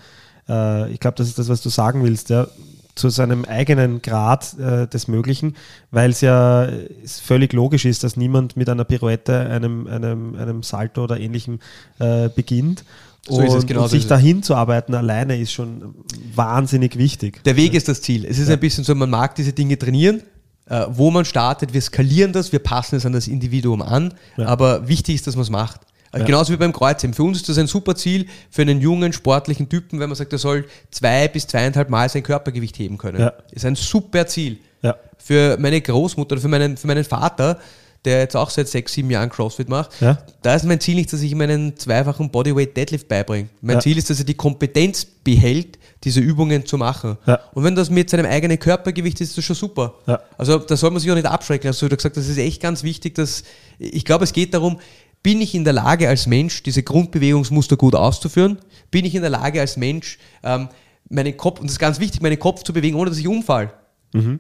äh, ich glaube, das ist das, was du sagen willst, ja, zu seinem eigenen Grad äh, des Möglichen, weil es ja äh, völlig logisch ist, dass niemand mit einer Pirouette, einem, einem, einem Salto oder ähnlichem äh, beginnt. So ist es, und, genau und so sich es. dahin zu arbeiten alleine ist schon wahnsinnig wichtig. Der Weg ist das Ziel. Es ist ein bisschen so, man mag diese Dinge trainieren, äh, wo man startet, wir skalieren das, wir passen es an das Individuum an, Ja. aber wichtig ist, dass man es macht. Äh, Ja. Genauso wie beim Kreuzheben. Für uns ist das ein super Ziel für einen jungen, sportlichen Typen, wenn man sagt, er soll zwei bis zweieinhalb Mal sein Körpergewicht heben können. Ja. Ist ein super Ziel. Ja. Für meine Großmutter oder für meinen, für meinen Vater, der jetzt auch seit sechs, sieben Jahren CrossFit macht, Ja. da ist mein Ziel nicht, dass ich ihm einen zweifachen Bodyweight Deadlift beibringe. Mein Ja. Ziel ist, dass er die Kompetenz behält, diese Übungen zu machen. Ja. Und wenn das mit seinem eigenen Körpergewicht ist, ist das schon super. Also da soll man sich auch nicht abschrecken. Also du hast gesagt, das ist echt ganz wichtig, dass ich glaube, es geht darum, bin ich in der Lage als Mensch, diese Grundbewegungsmuster gut auszuführen? Bin ich in der Lage als Mensch, ähm, meinen Kopf, und das ist ganz wichtig, meinen Kopf zu bewegen, ohne dass ich umfall? Mhm.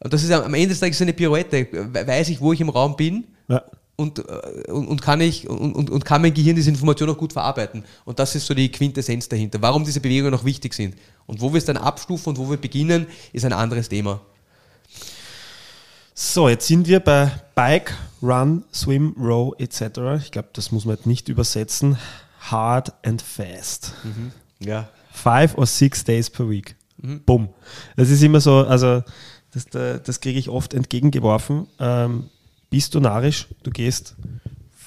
Und das ist am Ende des Tages eine Pirouette. We- Weiß ich, wo ich im Raum bin Ja. und, äh, und, und, kann ich, und, und, und kann mein Gehirn diese Information auch gut verarbeiten. Und das ist so die Quintessenz dahinter, warum diese Bewegungen noch wichtig sind. Und wo wir es dann abstufen und wo wir beginnen, ist ein anderes Thema. So, jetzt sind wir bei Bike, Run, Swim, Row etc. Ich glaube, das muss man jetzt nicht übersetzen. Hard and fast. Ja. Five or six days per week. Mhm. Bumm. Das ist immer so, also das, da- das kriege ich oft entgegengeworfen. Ähm, bist du narrisch? Du gehst,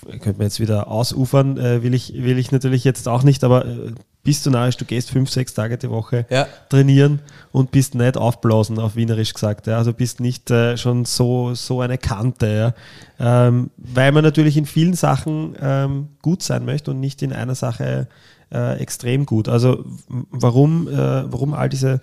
könnte man jetzt wieder ausufern, äh, will, ich, will ich natürlich jetzt auch nicht, aber äh, bist du narrisch? Du gehst fünf, sechs Tage die Woche Ja. trainieren und bist nicht aufblasen, auf Wienerisch gesagt. Ja? Also bist nicht äh, schon so, so eine Kante. Ja? Ähm, weil man natürlich in vielen Sachen ähm, gut sein möchte und nicht in einer Sache äh, extrem gut. Also warum, äh, warum all diese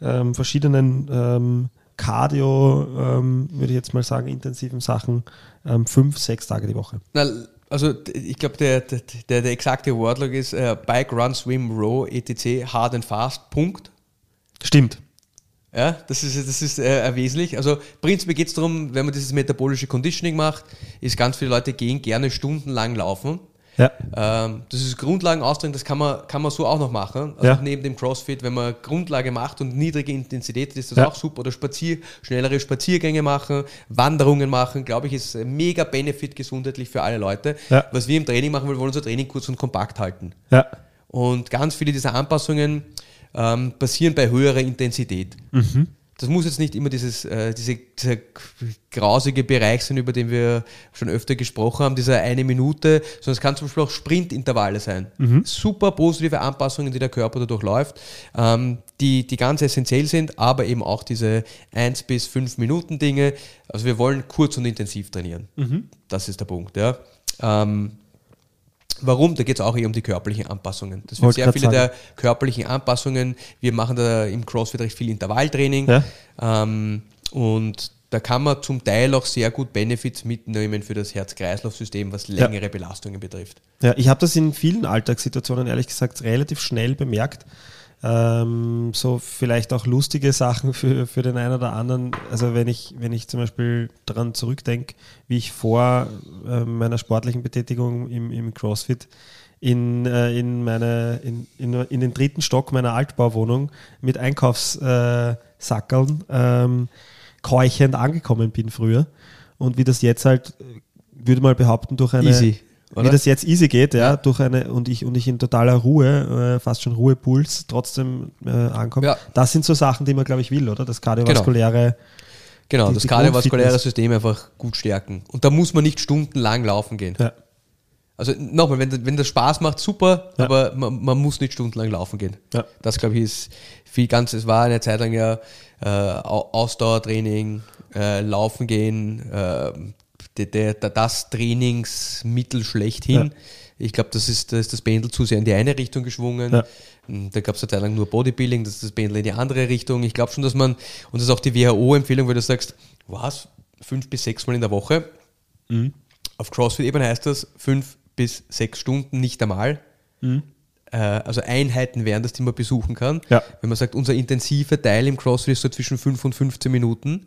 ähm, verschiedenen ähm, Cardio, ähm, würde ich jetzt mal sagen, intensiven Sachen ähm, fünf, sechs Tage die Woche. Na, also ich glaube, der, der, der, der exakte Wortlaut ist äh, Bike, Run, Swim, Row, etc., hard and fast, Punkt. Stimmt. Ja, das ist, das ist äh, wesentlich. Also prinzipiell geht es darum, wenn man dieses metabolische Conditioning macht, ist ganz viele Leute gehen gerne stundenlang laufen. Ja. Ähm, das ist Grundlagenausdrücken, das kann man, kann man so auch noch machen. Also Ja. neben dem CrossFit, wenn man Grundlage macht und niedrige Intensität, ist das Ja. auch super. Oder Spazier, schnellere Spaziergänge machen, Wanderungen machen, glaube ich, ist ein mega Benefit gesundheitlich für alle Leute. Was wir im Training machen, wir wollen unser Training kurz und kompakt halten. Und ganz viele dieser Anpassungen ähm, passieren bei höherer Intensität. Das muss jetzt nicht immer dieses, äh, diese, dieser grausige Bereich sein, über den wir schon öfter gesprochen haben, dieser eine Minute, sondern es kann zum Beispiel auch Sprintintervalle sein. Super positive Anpassungen, die der Körper dadurch läuft, ähm, die, die ganz essentiell sind, aber eben auch diese 1 bis 5 Minuten Dinge. Also wir wollen kurz und intensiv trainieren. Das ist der Punkt. Ja. Ähm, Warum? Da geht es auch eher um die körperlichen Anpassungen. Das sind sehr viele sagen. der körperlichen Anpassungen. Wir machen da im CrossFit recht viel Intervalltraining. Ja. Ähm, und da kann man zum Teil auch sehr gut Benefits mitnehmen für das Herz-Kreislauf-System, was längere Belastungen betrifft. Ja, ich habe das in vielen Alltagssituationen ehrlich gesagt relativ schnell bemerkt. Ähm, so vielleicht auch lustige Sachen für, für den einen oder anderen. Also wenn ich, wenn ich zum Beispiel daran zurückdenke, wie ich vor äh, meiner sportlichen Betätigung im, im CrossFit in, äh, in, meine, in, in, in den dritten Stock meiner Altbauwohnung mit Einkaufssackeln äh, ähm, keuchend angekommen bin früher. Und wie das jetzt halt, äh, würde mal behaupten, durch eine Easy, wie oder? das jetzt easy geht, ja, durch eine und ich und ich in totaler Ruhe, äh, fast schon Ruhepuls trotzdem äh, ankomme. Ja. Das sind so Sachen, die man, glaube ich, will, oder? Das kardiovaskuläre. Genau, Die- das kardiovaskuläre. System einfach gut stärken. Und da muss man nicht stundenlang laufen gehen. Ja. Also nochmal, wenn, wenn das Spaß macht, super, Ja. aber man, man muss nicht stundenlang laufen gehen. Ja. Das glaube ich ist viel ganz, es war eine Zeit lang ja äh, Au- Ausdauertraining, äh, Laufen gehen, äh, der, der, das Trainingsmittel schlechthin. Ja. Ich glaube, das ist, da ist das Pendel zu sehr in die eine Richtung geschwungen. Ja. Da gab es eine Zeit lang nur Bodybuilding, das ist das Pendel in die andere Richtung. Ich glaube schon, dass man, und das ist auch die WHO-Empfehlung, weil du sagst, was, fünf bis sechs Mal in der Woche. Mhm. Auf CrossFit eben heißt das fünf bis sechs Stunden, nicht einmal. Äh, also Einheiten wären das, die man besuchen kann. Ja. Wenn man sagt, unser intensiver Teil im CrossFit ist so zwischen 5 und 15 Minuten,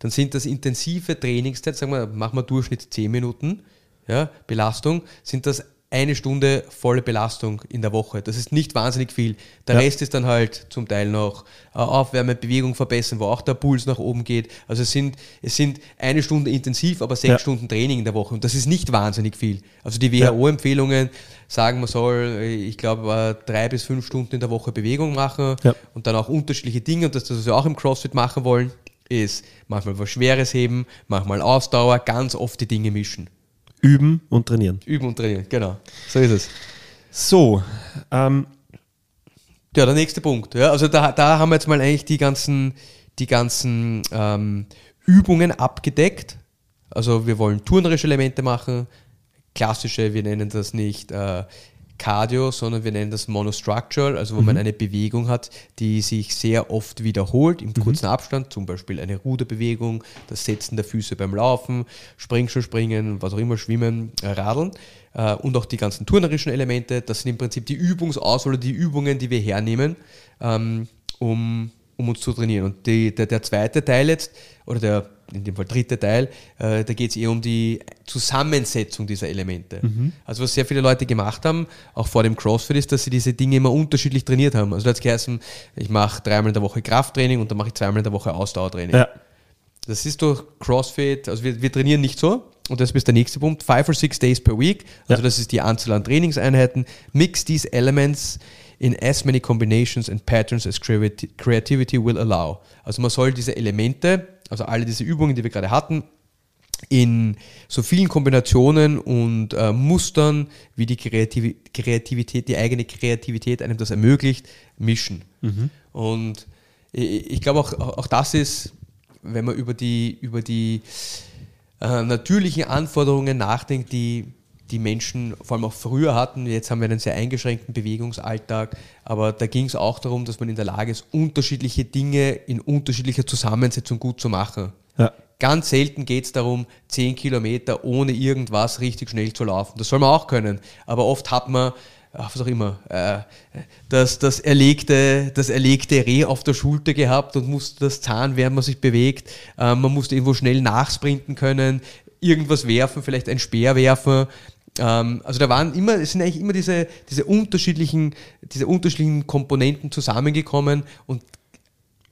dann sind das intensive Trainingszeit, sagen wir, machen wir Durchschnitt 10 Minuten, ja, Belastung, sind das eine Stunde volle Belastung in der Woche. Das ist nicht wahnsinnig viel. Der Ja. Rest ist dann halt zum Teil noch äh, Aufwärme, Bewegung verbessern, wo auch der Puls nach oben geht. Also es sind, es sind eine Stunde intensiv, aber sechs Ja. Stunden Training in der Woche. Und das ist nicht wahnsinnig viel. Also die. WHO-Empfehlungen sagen, man soll, äh, ich glaube, äh, drei bis fünf Stunden in der Woche Bewegung machen Ja. und dann auch unterschiedliche Dinge. Und das, das wir auch im CrossFit machen wollen, ist manchmal was Schweres heben, manchmal Ausdauer, ganz oft die Dinge mischen. Üben und trainieren. Üben und trainieren, genau. So ist es. So, ähm, Ja, der nächste Punkt. Ja, also da, da haben wir jetzt mal eigentlich die ganzen, die ganzen ähm, Übungen abgedeckt. Also wir wollen turnerische Elemente machen, klassische, wir nennen das nicht äh, Cardio, sondern wir nennen das Monostructural, also wo man eine Bewegung hat, die sich sehr oft wiederholt im kurzen Abstand, zum Beispiel eine Ruderbewegung, das Setzen der Füße beim Laufen, Springschuh springen, was auch immer, Schwimmen, äh, Radeln äh, und auch die ganzen turnerischen Elemente. Das sind im Prinzip die Übungsauswahl die Übungen, die wir hernehmen, ähm, um, um uns zu trainieren. Und die, der, der zweite Teil jetzt, oder der in dem Fall dritte Teil, äh, da geht es eher um die Zusammensetzung dieser Elemente. Also was sehr viele Leute gemacht haben, auch vor dem CrossFit, ist, dass sie diese Dinge immer unterschiedlich trainiert haben. Also da hat es geheißen, ich mache dreimal in der Woche Krafttraining und dann mache ich zweimal in der Woche Ausdauertraining. ja, Das ist durch CrossFit, also wir, wir trainieren nicht so. Und das ist der nächste Punkt. Five or six days per week. Also Ja. das ist die Anzahl an Trainingseinheiten. Mix these elements in as many combinations and patterns as creati- creativity will allow. Also man soll diese Elemente, also alle diese Übungen, die wir gerade hatten, in so vielen Kombinationen und äh, Mustern, wie die Kreativ Kreativität, die eigene Kreativität einem das ermöglicht, mischen. Und ich, ich glaube auch, auch das ist, wenn man über die, über die äh, natürlichen Anforderungen nachdenkt, die die Menschen vor allem auch früher hatten. Jetzt haben wir einen sehr eingeschränkten Bewegungsalltag, aber da ging es auch darum, dass man in der Lage ist, unterschiedliche Dinge in unterschiedlicher Zusammensetzung gut zu machen. ja, Ganz selten geht es darum, 10 Kilometer ohne irgendwas richtig schnell zu laufen. Das soll man auch können. Aber oft hat man, ach, was auch immer, äh, das, das, erlegte, das erlegte Reh auf der Schulter gehabt und musste das Zahn, während man sich bewegt. Äh, man musste irgendwo schnell nachsprinten können, irgendwas werfen, vielleicht ein Speer werfen. Ähm, also da waren immer, es sind eigentlich immer diese, diese unterschiedlichen, diese unterschiedlichen Komponenten zusammengekommen und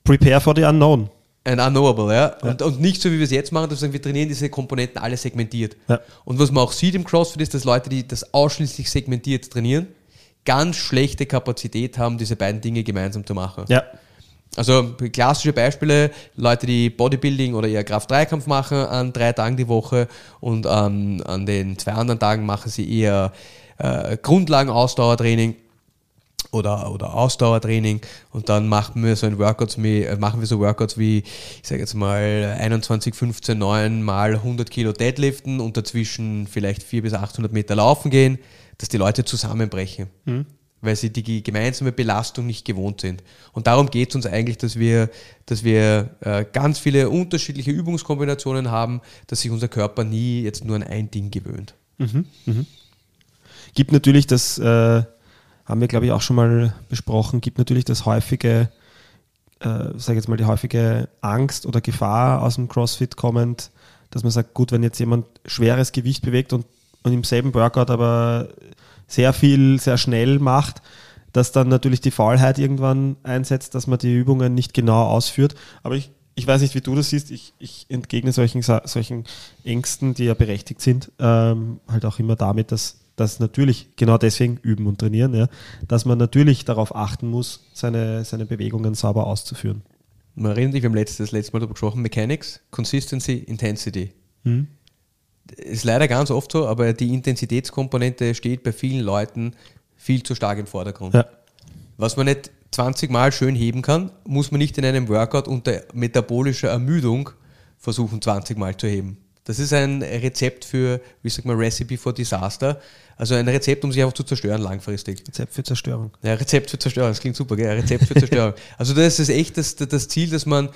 prepare for the unknown. ein Unknowable, ja. Und, und nicht so, wie wir es jetzt machen, dass wir sagen, wir trainieren diese Komponenten alle segmentiert. Ja. Und was man auch sieht im CrossFit ist, dass Leute, die das ausschließlich segmentiert trainieren, ganz schlechte Kapazität haben, diese beiden Dinge gemeinsam zu machen. Ja, Also klassische Beispiele, Leute, die Bodybuilding oder eher Kraft-3-Kampf machen an drei Tagen die Woche und ähm, an den zwei anderen Tagen machen sie eher äh, Grundlagen-Ausdauertraining. oder, oder Ausdauertraining und dann machen wir so ein Workouts wie, äh, machen wir so Workouts wie, ich sage jetzt mal 21, 15, 9 mal 100 Kilo Deadliften und dazwischen vielleicht 400 bis 800 Meter laufen gehen, dass die Leute zusammenbrechen, weil sie die gemeinsame Belastung nicht gewohnt sind. Und darum geht es uns eigentlich, dass wir, dass wir äh, ganz viele unterschiedliche Übungskombinationen haben, dass sich unser Körper nie jetzt nur an ein Ding gewöhnt. Gibt natürlich das, äh, haben wir glaube ich auch schon mal besprochen, gibt natürlich das häufige, äh, sage jetzt mal die häufige Angst oder Gefahr aus dem CrossFit kommend, dass man sagt, gut, wenn jetzt jemand schweres Gewicht bewegt und, und im selben Workout aber sehr viel, sehr schnell macht, dass dann natürlich die Faulheit irgendwann einsetzt, dass man die Übungen nicht genau ausführt. Aber ich, ich weiß nicht, wie du das siehst. Ich, ich entgegne solchen, solchen Ängsten, die ja berechtigt sind, ähm, halt auch immer damit, dass dass natürlich genau deswegen üben und trainieren, ja, dass man natürlich darauf achten muss, seine, seine Bewegungen sauber auszuführen. Sich, wir haben letztes, das letzte Mal darüber gesprochen, Mechanics, Consistency, Intensity. Ist leider ganz oft so, aber die Intensitätskomponente steht bei vielen Leuten viel zu stark im Vordergrund. Ja. Was man nicht 20 Mal schön heben kann, muss man nicht in einem Workout unter metabolischer Ermüdung versuchen, 20 Mal zu heben. Das ist ein Rezept für, wie sagt man, Recipe for Disaster. Also ein Rezept, um sich einfach zu zerstören langfristig. Rezept für Zerstörung. Ja, Rezept für Zerstörung, das klingt super, gell? Rezept für Zerstörung. (laughs) also das ist echt das, das Ziel, dass man,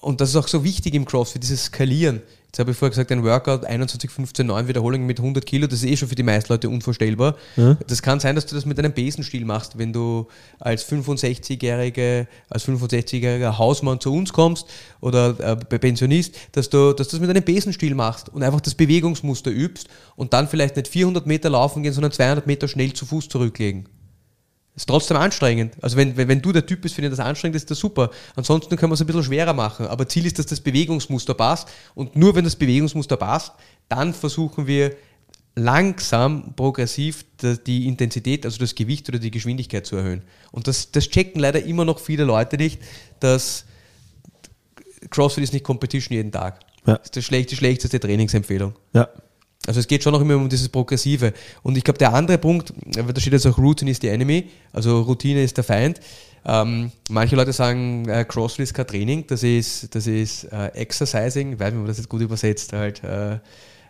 und das ist auch so wichtig im CrossFit, dieses Skalieren. Jetzt habe ich vorher gesagt, ein Workout, 21, 15, 9 Wiederholungen mit 100 Kilo, das ist eh schon für die meisten Leute unvorstellbar. Das kann sein, dass du das mit einem Besenstiel machst, wenn du als 65-jährige, als 65-jähriger Hausmann zu uns kommst oder äh, Pensionist, dass du, dass du das mit einem Besenstiel machst und einfach das Bewegungsmuster übst und dann vielleicht nicht 400 Meter laufen gehen, sondern 200 Meter schnell zu Fuß zurücklegen. Ist trotzdem anstrengend. Also wenn, wenn, wenn du der Typ bist, finde ich das anstrengend, ist das super. Ansonsten können wir es ein bisschen schwerer machen. Aber Ziel ist, dass das Bewegungsmuster passt. Und nur wenn das Bewegungsmuster passt, dann versuchen wir langsam, progressiv die- Intensität, also das Gewicht oder die Geschwindigkeit zu erhöhen. Und das, das checken leider immer noch viele Leute nicht, dass CrossFit ist nicht Competition jeden Tag. Ja. Das ist die schlecht- die schlechteste Trainingsempfehlung. Ja. Also es geht schon noch immer um dieses Progressive. Und ich glaube, der andere Punkt, da steht jetzt auch Routine is the enemy, also Routine ist der Feind. Ähm, manche Leute sagen, äh, CrossFit ist kein Training, das ist, das ist äh, Exercising, ich weiß nicht, ob man das jetzt gut übersetzt, halt äh, äh,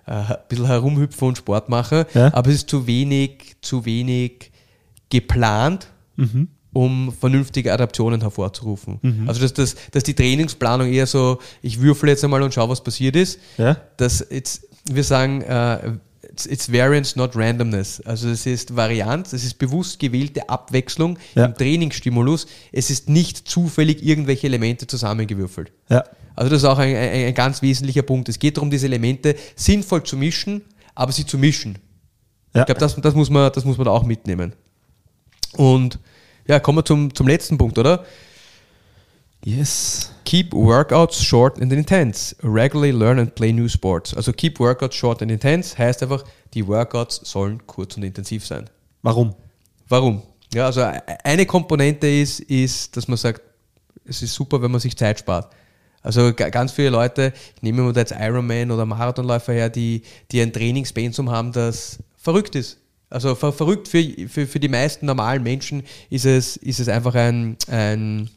ein bisschen herumhüpfen und Sport machen, Ja. aber es ist zu wenig, zu wenig geplant, um vernünftige Adaptionen hervorzurufen. Also dass, dass, dass die Trainingsplanung eher so, ich würfel jetzt einmal und schau, was passiert ist, Ja. dass it's, wir sagen, äh, it's, it's Variance, not Randomness. Also es ist Varianz, es ist bewusst gewählte Abwechslung Ja. im Trainingsstimulus. Es ist nicht zufällig irgendwelche Elemente zusammengewürfelt. Ja. Also das ist auch ein, ein, ein ganz wesentlicher Punkt. Es geht darum, diese Elemente sinnvoll zu mischen, aber sie zu mischen. Ja. Ich glaube, das, das, muss man, das muss man da auch mitnehmen. Und ja, kommen wir zum, zum letzten Punkt, oder? Yes. Keep workouts short and intense. Regularly learn and play new sports. Also keep workouts short and intense heißt einfach, die Workouts sollen kurz und intensiv sein. Warum? Warum? Ja, also e- eine Komponente ist, ist, dass man sagt, es ist super, wenn man sich Zeit spart. Also ga- ganz viele Leute, ich nehme mal da jetzt Ironman oder Marathonläufer her, die, die ein Trainingspensum haben, das verrückt ist. Also ver verrückt für, für, für die meisten normalen Menschen ist es, ist es einfach ein, ein,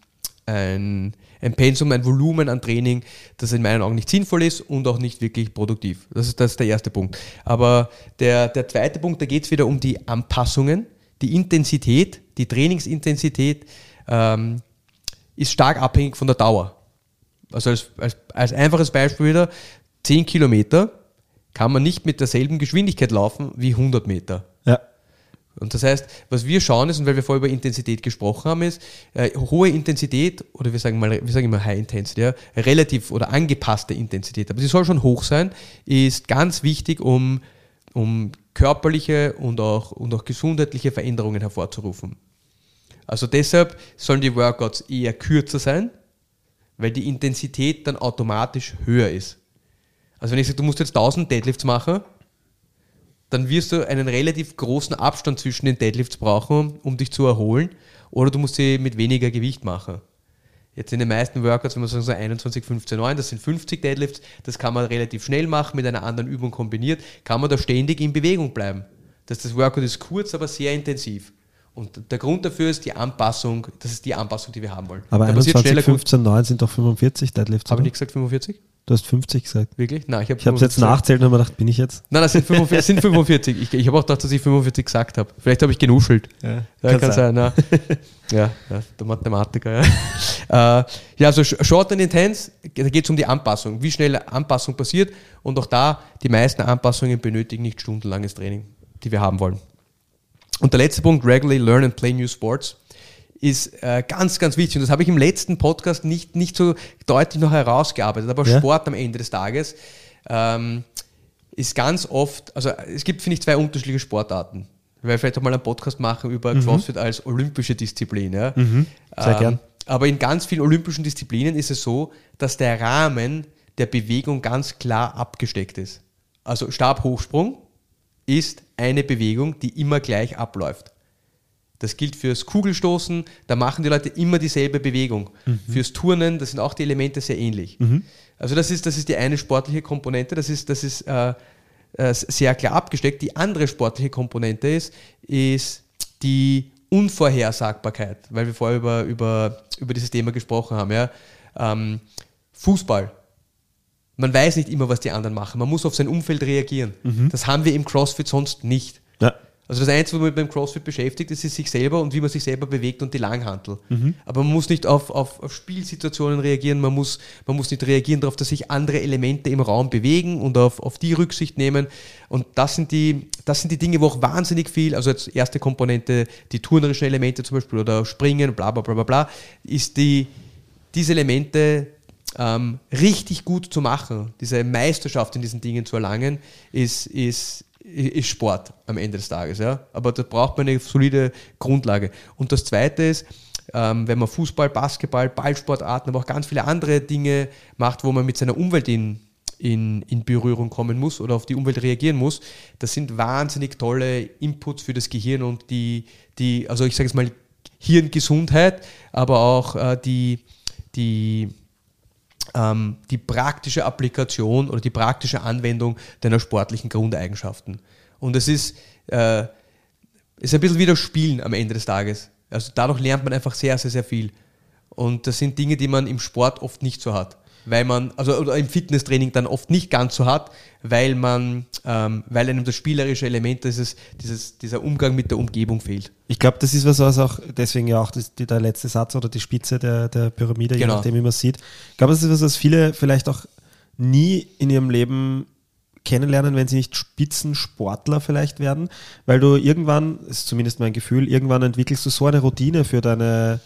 ein, ein Pensum, ein Volumen an Training, das in meinen Augen nicht sinnvoll ist und auch nicht wirklich produktiv. Das ist, das ist der erste Punkt. Aber der, der zweite Punkt, da geht es wieder um die Anpassungen, die Intensität, die Trainingsintensität ähm, ist stark abhängig von der Dauer. Also als, als, als einfaches Beispiel wieder, 10 Kilometer kann man nicht mit derselben Geschwindigkeit laufen wie 100 Meter. Und das heißt, was wir schauen ist, und weil wir vorher über Intensität gesprochen haben, ist, äh, hohe Intensität, oder wir sagen mal, wir sagen immer High Intensity, ja, relativ oder angepasste Intensität, aber sie soll schon hoch sein, ist ganz wichtig, um, um körperliche und auch, und auch gesundheitliche Veränderungen hervorzurufen. Also deshalb sollen die Workouts eher kürzer sein, weil die Intensität dann automatisch höher ist. Also wenn ich sage, du musst jetzt 1000 Deadlifts machen, dann wirst du einen relativ großen Abstand zwischen den Deadlifts brauchen, um dich zu erholen, oder du musst sie mit weniger Gewicht machen. Jetzt in den meisten Workouts, wenn man sagen so 21, 15, 9, das sind 50 Deadlifts, das kann man relativ schnell machen, mit einer anderen Übung kombiniert, kann man da ständig in Bewegung bleiben. Das, das Workout ist kurz, aber sehr intensiv. Und der Grund dafür ist die Anpassung, das ist die Anpassung, die wir haben wollen. Aber da passiert 21, schneller 15, 9 sind doch 45 Deadlifts. Habe ich nicht gesagt 45? Du hast 50 gesagt. Wirklich? Nein, ich habe Ich habe es jetzt nachzählt und habe mir gedacht, bin ich jetzt? Nein, das sind 45. das sind 45. Ich, ich habe auch gedacht, dass ich 45 gesagt habe. Vielleicht habe ich genuschelt. Ja, Ja, kann, sein. na. (laughs) ja, ja, der Mathematiker. Ja, (laughs) äh, ja also Sh- Short and Intense, da geht es um die Anpassung, wie schnell Anpassung passiert. Und auch da, die meisten Anpassungen benötigen nicht stundenlanges Training, die wir haben wollen. Und der letzte Punkt, regularly learn and play new sports, ist äh, ganz, ganz wichtig. Und das habe ich im letzten Podcast nicht, nicht so deutlich noch herausgearbeitet. Aber Ja. Sport am Ende des Tages ähm, ist ganz oft, also es gibt, finde ich, zwei unterschiedliche Sportarten. Weil vielleicht auch mal einen Podcast machen über CrossFit als olympische Disziplin. Ja? Mhm. Sehr gern. Aber in ganz vielen olympischen Disziplinen ist es so, dass der Rahmen der Bewegung ganz klar abgesteckt ist. Also Stabhochsprung ist eine Bewegung, die immer gleich abläuft. Das gilt fürs Kugelstoßen, da machen die Leute immer dieselbe Bewegung. Fürs Turnen, da sind auch die Elemente sehr ähnlich. Also das ist, das ist die eine sportliche Komponente, das ist, das ist äh, äh, sehr klar abgesteckt. Die andere sportliche Komponente ist, ist die Unvorhersagbarkeit, weil wir vorher über, über, über dieses Thema gesprochen haben. Ja? Ähm, Fußball. Man weiß nicht immer, was die anderen machen. Man muss auf sein Umfeld reagieren. Das haben wir im CrossFit sonst nicht. Ja. Also das Einzige, womit man beim CrossFit beschäftigt, ist, sich selber und wie man sich selber bewegt und die Langhantel. Aber man muss nicht auf, auf, auf Spielsituationen reagieren, man muss, man muss nicht reagieren darauf, dass sich andere Elemente im Raum bewegen und auf, auf die Rücksicht nehmen. Und das sind, die, das sind die Dinge, wo auch wahnsinnig viel, also als erste Komponente, die turnerischen Elemente zum Beispiel oder Springen, bla bla bla bla bla, ist die, diese Elemente ähm, richtig gut zu machen, diese Meisterschaft in diesen Dingen zu erlangen, ist, ist, ist Sport am Ende des Tages. Ja? Aber da braucht man eine solide Grundlage. Und das Zweite ist, ähm, wenn man Fußball, Basketball, Ballsportarten, aber auch ganz viele andere Dinge macht, wo man mit seiner Umwelt in, in, in Berührung kommen muss oder auf die Umwelt reagieren muss, das sind wahnsinnig tolle Inputs für das Gehirn und die, die also ich sage jetzt mal Hirngesundheit, aber auch äh, die, die ähm, die praktische Applikation oder die praktische Anwendung deiner sportlichen Grundeigenschaften. Und es ist, äh, ist ein bisschen wie das Spielen am Ende des Tages. Also dadurch lernt man einfach sehr, sehr, sehr viel. Und das sind Dinge, die man im Sport oft nicht so hat. Weil man, also oder im Fitnesstraining dann oft nicht ganz so hat, weil man, ähm, weil einem das spielerische Element, dieses, dieses, dieser Umgang mit der Umgebung fehlt. Ich glaube, das ist was, was auch, deswegen ja auch das, die, der letzte Satz oder die Spitze der, der Pyramide, je Genau. nachdem, wie man es sieht. Ich glaube, das ist was, was viele vielleicht auch nie in ihrem Leben kennenlernen, wenn sie nicht Spitzensportler vielleicht werden, weil du irgendwann, ist zumindest mein Gefühl, irgendwann entwickelst du so eine Routine für deine,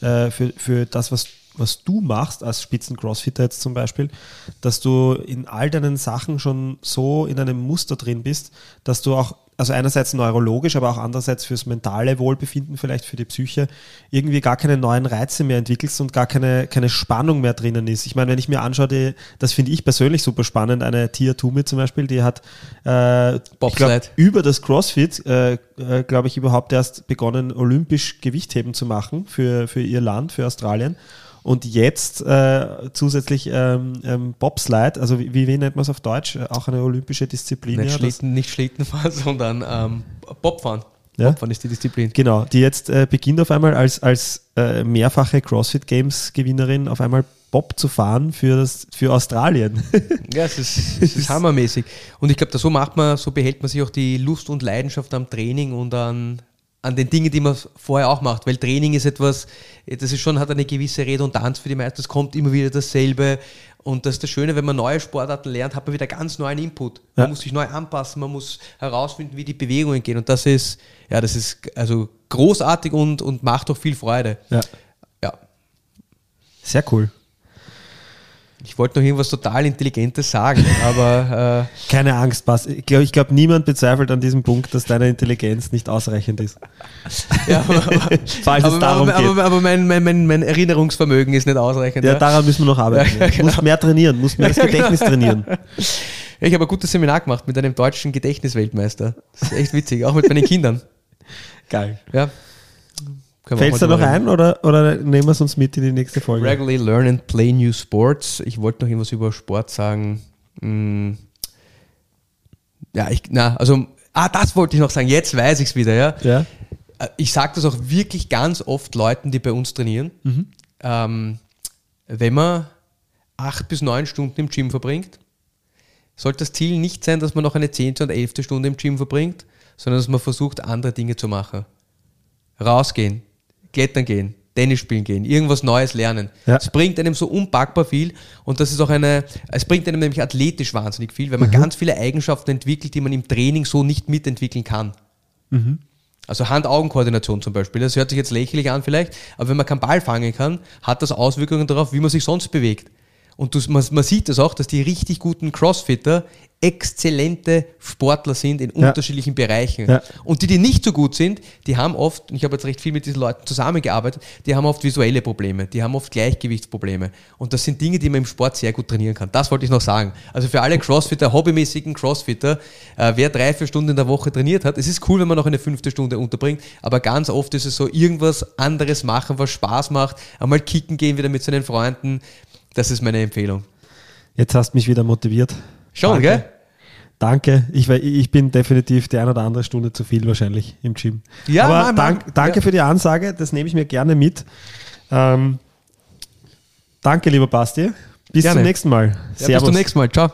äh, für, für das, was, was du machst als Spitzen-Crossfitter jetzt zum Beispiel, dass du in all deinen Sachen schon so in einem Muster drin bist, dass du auch, also einerseits neurologisch, aber auch andererseits fürs mentale Wohlbefinden, vielleicht für die Psyche, irgendwie gar keine neuen Reize mehr entwickelst und gar keine, keine Spannung mehr drinnen ist. Ich meine, wenn ich mir anschaue, die, das finde ich persönlich super spannend, eine Tia Tumi zum Beispiel, die hat äh, glaub, über das CrossFit, äh, äh, glaube ich, überhaupt erst begonnen, olympisch Gewichtheben zu machen für, für ihr Land, für Australien. Und jetzt äh, zusätzlich ähm, ähm, Bobslide, also wie, wie nennt man es auf Deutsch? Äh, Auch eine olympische Disziplin. Nicht, ja, Schlitten, nicht Schlittenfahren, (laughs) sondern ähm, Bobfahren. Ja? Bobfahren ist die Disziplin. Genau, die jetzt äh, beginnt auf einmal als, als äh, mehrfache CrossFit Games Gewinnerin auf einmal Bob zu fahren für, das, für Australien. (laughs) Ja, es ist, es ist hammermäßig. Und ich glaube, so macht man, so behält man sich auch die Lust und Leidenschaft am Training und an, an den Dingen, die man vorher auch macht. Weil Training ist etwas, das ist schon, hat eine gewisse Redundanz für die meisten. Es kommt immer wieder dasselbe. Und das ist das Schöne, wenn man neue Sportarten lernt, hat man wieder ganz neuen Input. Man Ja. muss sich neu anpassen, man muss herausfinden, wie die Bewegungen gehen. Und das ist, ja, das ist also großartig und, und macht auch viel Freude. ja. Ja. Sehr cool. Ich wollte noch irgendwas total Intelligentes sagen, (laughs) aber äh, Keine Angst, Bas. Ich glaube, glaub, niemand bezweifelt an diesem Punkt, dass deine Intelligenz nicht ausreichend ist. (laughs) Ja, aber, aber, (laughs) Falls es aber, darum aber, geht. aber, aber mein, mein, mein, mein Erinnerungsvermögen ist nicht ausreichend. Ja, Ja, daran müssen wir noch arbeiten. Ja, genau. Musst mehr trainieren, musst mehr das Ja, genau. Gedächtnis trainieren. Ich habe ein gutes Seminar gemacht mit einem deutschen Gedächtnisweltmeister. Das ist echt witzig, auch mit meinen Kindern. Geil. Ja. Fällt es da noch ein oder, oder nehmen wir es uns mit in die nächste Folge? Regularly learn and play new sports. Ich wollte noch irgendwas über Sport sagen. Hm. Ja, ich, na, also, ah, das wollte ich noch sagen. Jetzt weiß ich es wieder, ja. Ja? Äh, Ich sage das auch wirklich ganz oft Leuten, die bei uns trainieren. Ähm, wenn man acht bis neun Stunden im Gym verbringt, sollte das Ziel nicht sein, dass man noch eine zehnte und elfte Stunde im Gym verbringt, sondern dass man versucht, andere Dinge zu machen. Rausgehen, klettern gehen, Tennis spielen gehen, irgendwas Neues lernen. Ja. Es bringt einem so unpackbar viel und das ist auch eine, es bringt einem nämlich athletisch wahnsinnig viel, weil man ganz viele Eigenschaften entwickelt, die man im Training so nicht mitentwickeln kann. Also Hand-Augen-Koordination zum Beispiel. Das hört sich jetzt lächerlich an vielleicht, aber wenn man keinen Ball fangen kann, hat das Auswirkungen darauf, wie man sich sonst bewegt. Und du, man, man sieht das auch, dass die richtig guten Crossfitter exzellente Sportler sind in Ja. unterschiedlichen Bereichen. Ja. Und die, die nicht so gut sind, die haben oft, und ich habe jetzt recht viel mit diesen Leuten zusammengearbeitet, die haben oft visuelle Probleme, die haben oft Gleichgewichtsprobleme. Und das sind Dinge, die man im Sport sehr gut trainieren kann. Das wollte ich noch sagen. Also für alle Crossfitter, hobbymäßigen Crossfitter, äh, wer drei, vier Stunden in der Woche trainiert hat, es ist cool, wenn man noch eine fünfte Stunde unterbringt, aber ganz oft ist es so, irgendwas anderes machen, was Spaß macht, einmal kicken gehen wieder mit seinen Freunden. Das ist meine Empfehlung. Jetzt hast du mich wieder motiviert. Schon, Danke. gell? Danke. Ich, ich bin definitiv die ein oder andere Stunde zu viel wahrscheinlich im Gym. Ja, Aber nein, dank, nein. danke Ja. für die Ansage. Das nehme ich mir gerne mit. Ähm, danke, lieber Basti. Bis Gerne. zum nächsten Mal. Ja, bis zum nächsten Mal. Ciao.